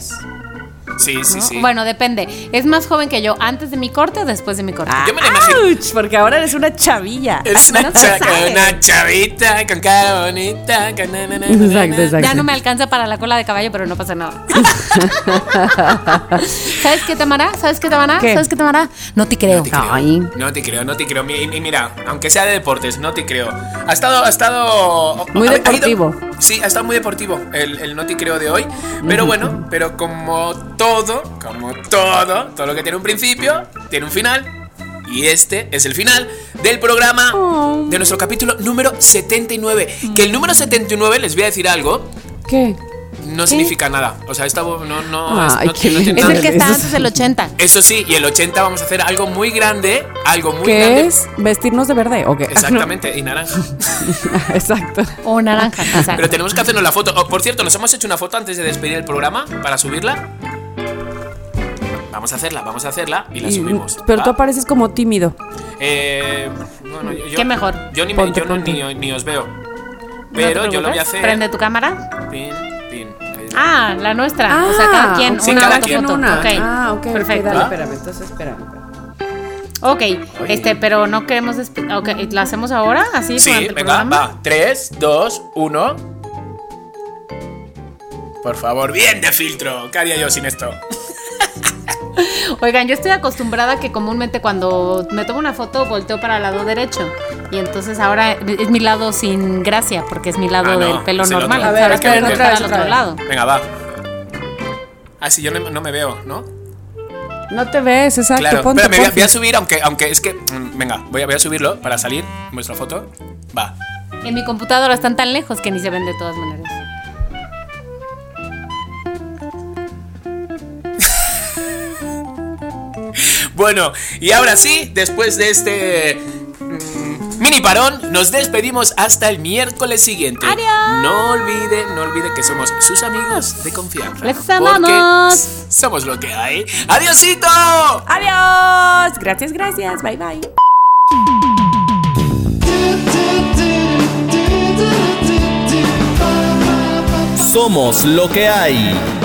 Sí, sí, ¿no? sí. Bueno, depende. ¿Es más joven que yo antes de mi corte o después de mi corte? Yo me la imagino. Ouch, porque ahora eres una chavilla. Es una, no cha- una chavita con cara bonita. con na, na, na, na, Exacto, na. exacto. Ya no me alcanza para la cola de caballo, pero no pasa nada. ¿Sabes qué, Tamara? ¿Sabes qué, Tamara? ¿Qué? ¿Sabes qué, Tamara? No te creo. No te creo. Ay. No te creo, no te creo. Mi- Mira, aunque sea de deportes, no te creo. Ha estado, ha estado. Muy ha- ha ido- deportivo. Sí, ha estado muy deportivo el, el no te creo de hoy. Pero bueno, pero como todo, como todo, todo lo que tiene un principio, tiene un final. Y este es el final del programa Oh. de nuestro capítulo número 79. Que el número 79, les voy a decir algo, ¿Qué? No significa nada. O sea, esta no, no, es- Ay, no- qué no tiene Es nada. el que está Eso- antes del 80. Eso sí, y el 80 vamos a hacer algo muy grande, algo muy ¿Qué grande. es? ¿Vestirnos de verde o qué? Exactamente, y naranja. Exacto. O naranja, exacto. Pero tenemos que hacernos la foto. Oh, por cierto, nos hemos hecho una foto antes de despedir el programa para subirla. Vamos a hacerla, vamos a hacerla y la Y- subimos. pero ¿va? tú apareces como tímido. Eh, bueno, yo, ¿Qué mejor? Yo ni, me- Ponte, yo ponte. ni, ni os veo. ¿No te Pero yo lo voy a hacer. Prende tu cámara. Ah, la nuestra. o sea, cada quien Sí, una cada quien una. Ok. Ah, ok. Perfecto. Dale, ¿Va? espérame, entonces espérame. Ok, este, pero no queremos. Ok, ¿la hacemos ahora? Así Sí, durante el venga, programa? va. 3, 2, 1. Por favor, bien de filtro. ¿Qué haría yo sin esto? Oigan, yo estoy acostumbrada que comúnmente cuando me tomo una foto volteo para el lado derecho. Y entonces ahora es mi lado sin gracia, porque es mi lado Ah, no, del pelo es el normal. otro. A ver, Tengo que otra vez, al otra otro vez. lado. Venga, va. Ah, sí, yo no, no me veo, ¿no? No te ves, exacto. Claro, ponte, espérame, voy a, ponte. voy a subir, aunque, aunque es que. mm, Venga, voy a, voy a subirlo para salir vuestra foto. Va. En mi computadora están tan lejos que ni se ven de todas maneras. Bueno, y ahora sí, después de este. mm, Mini parón, nos despedimos hasta el miércoles siguiente. ¡Adiós! No olvide, no olvide que somos sus amigos de confianza. ¡Les porque amamos! Somos lo que hay. ¡Adiósito! Adiós. Gracias, gracias. Bye, bye. Somos lo que hay.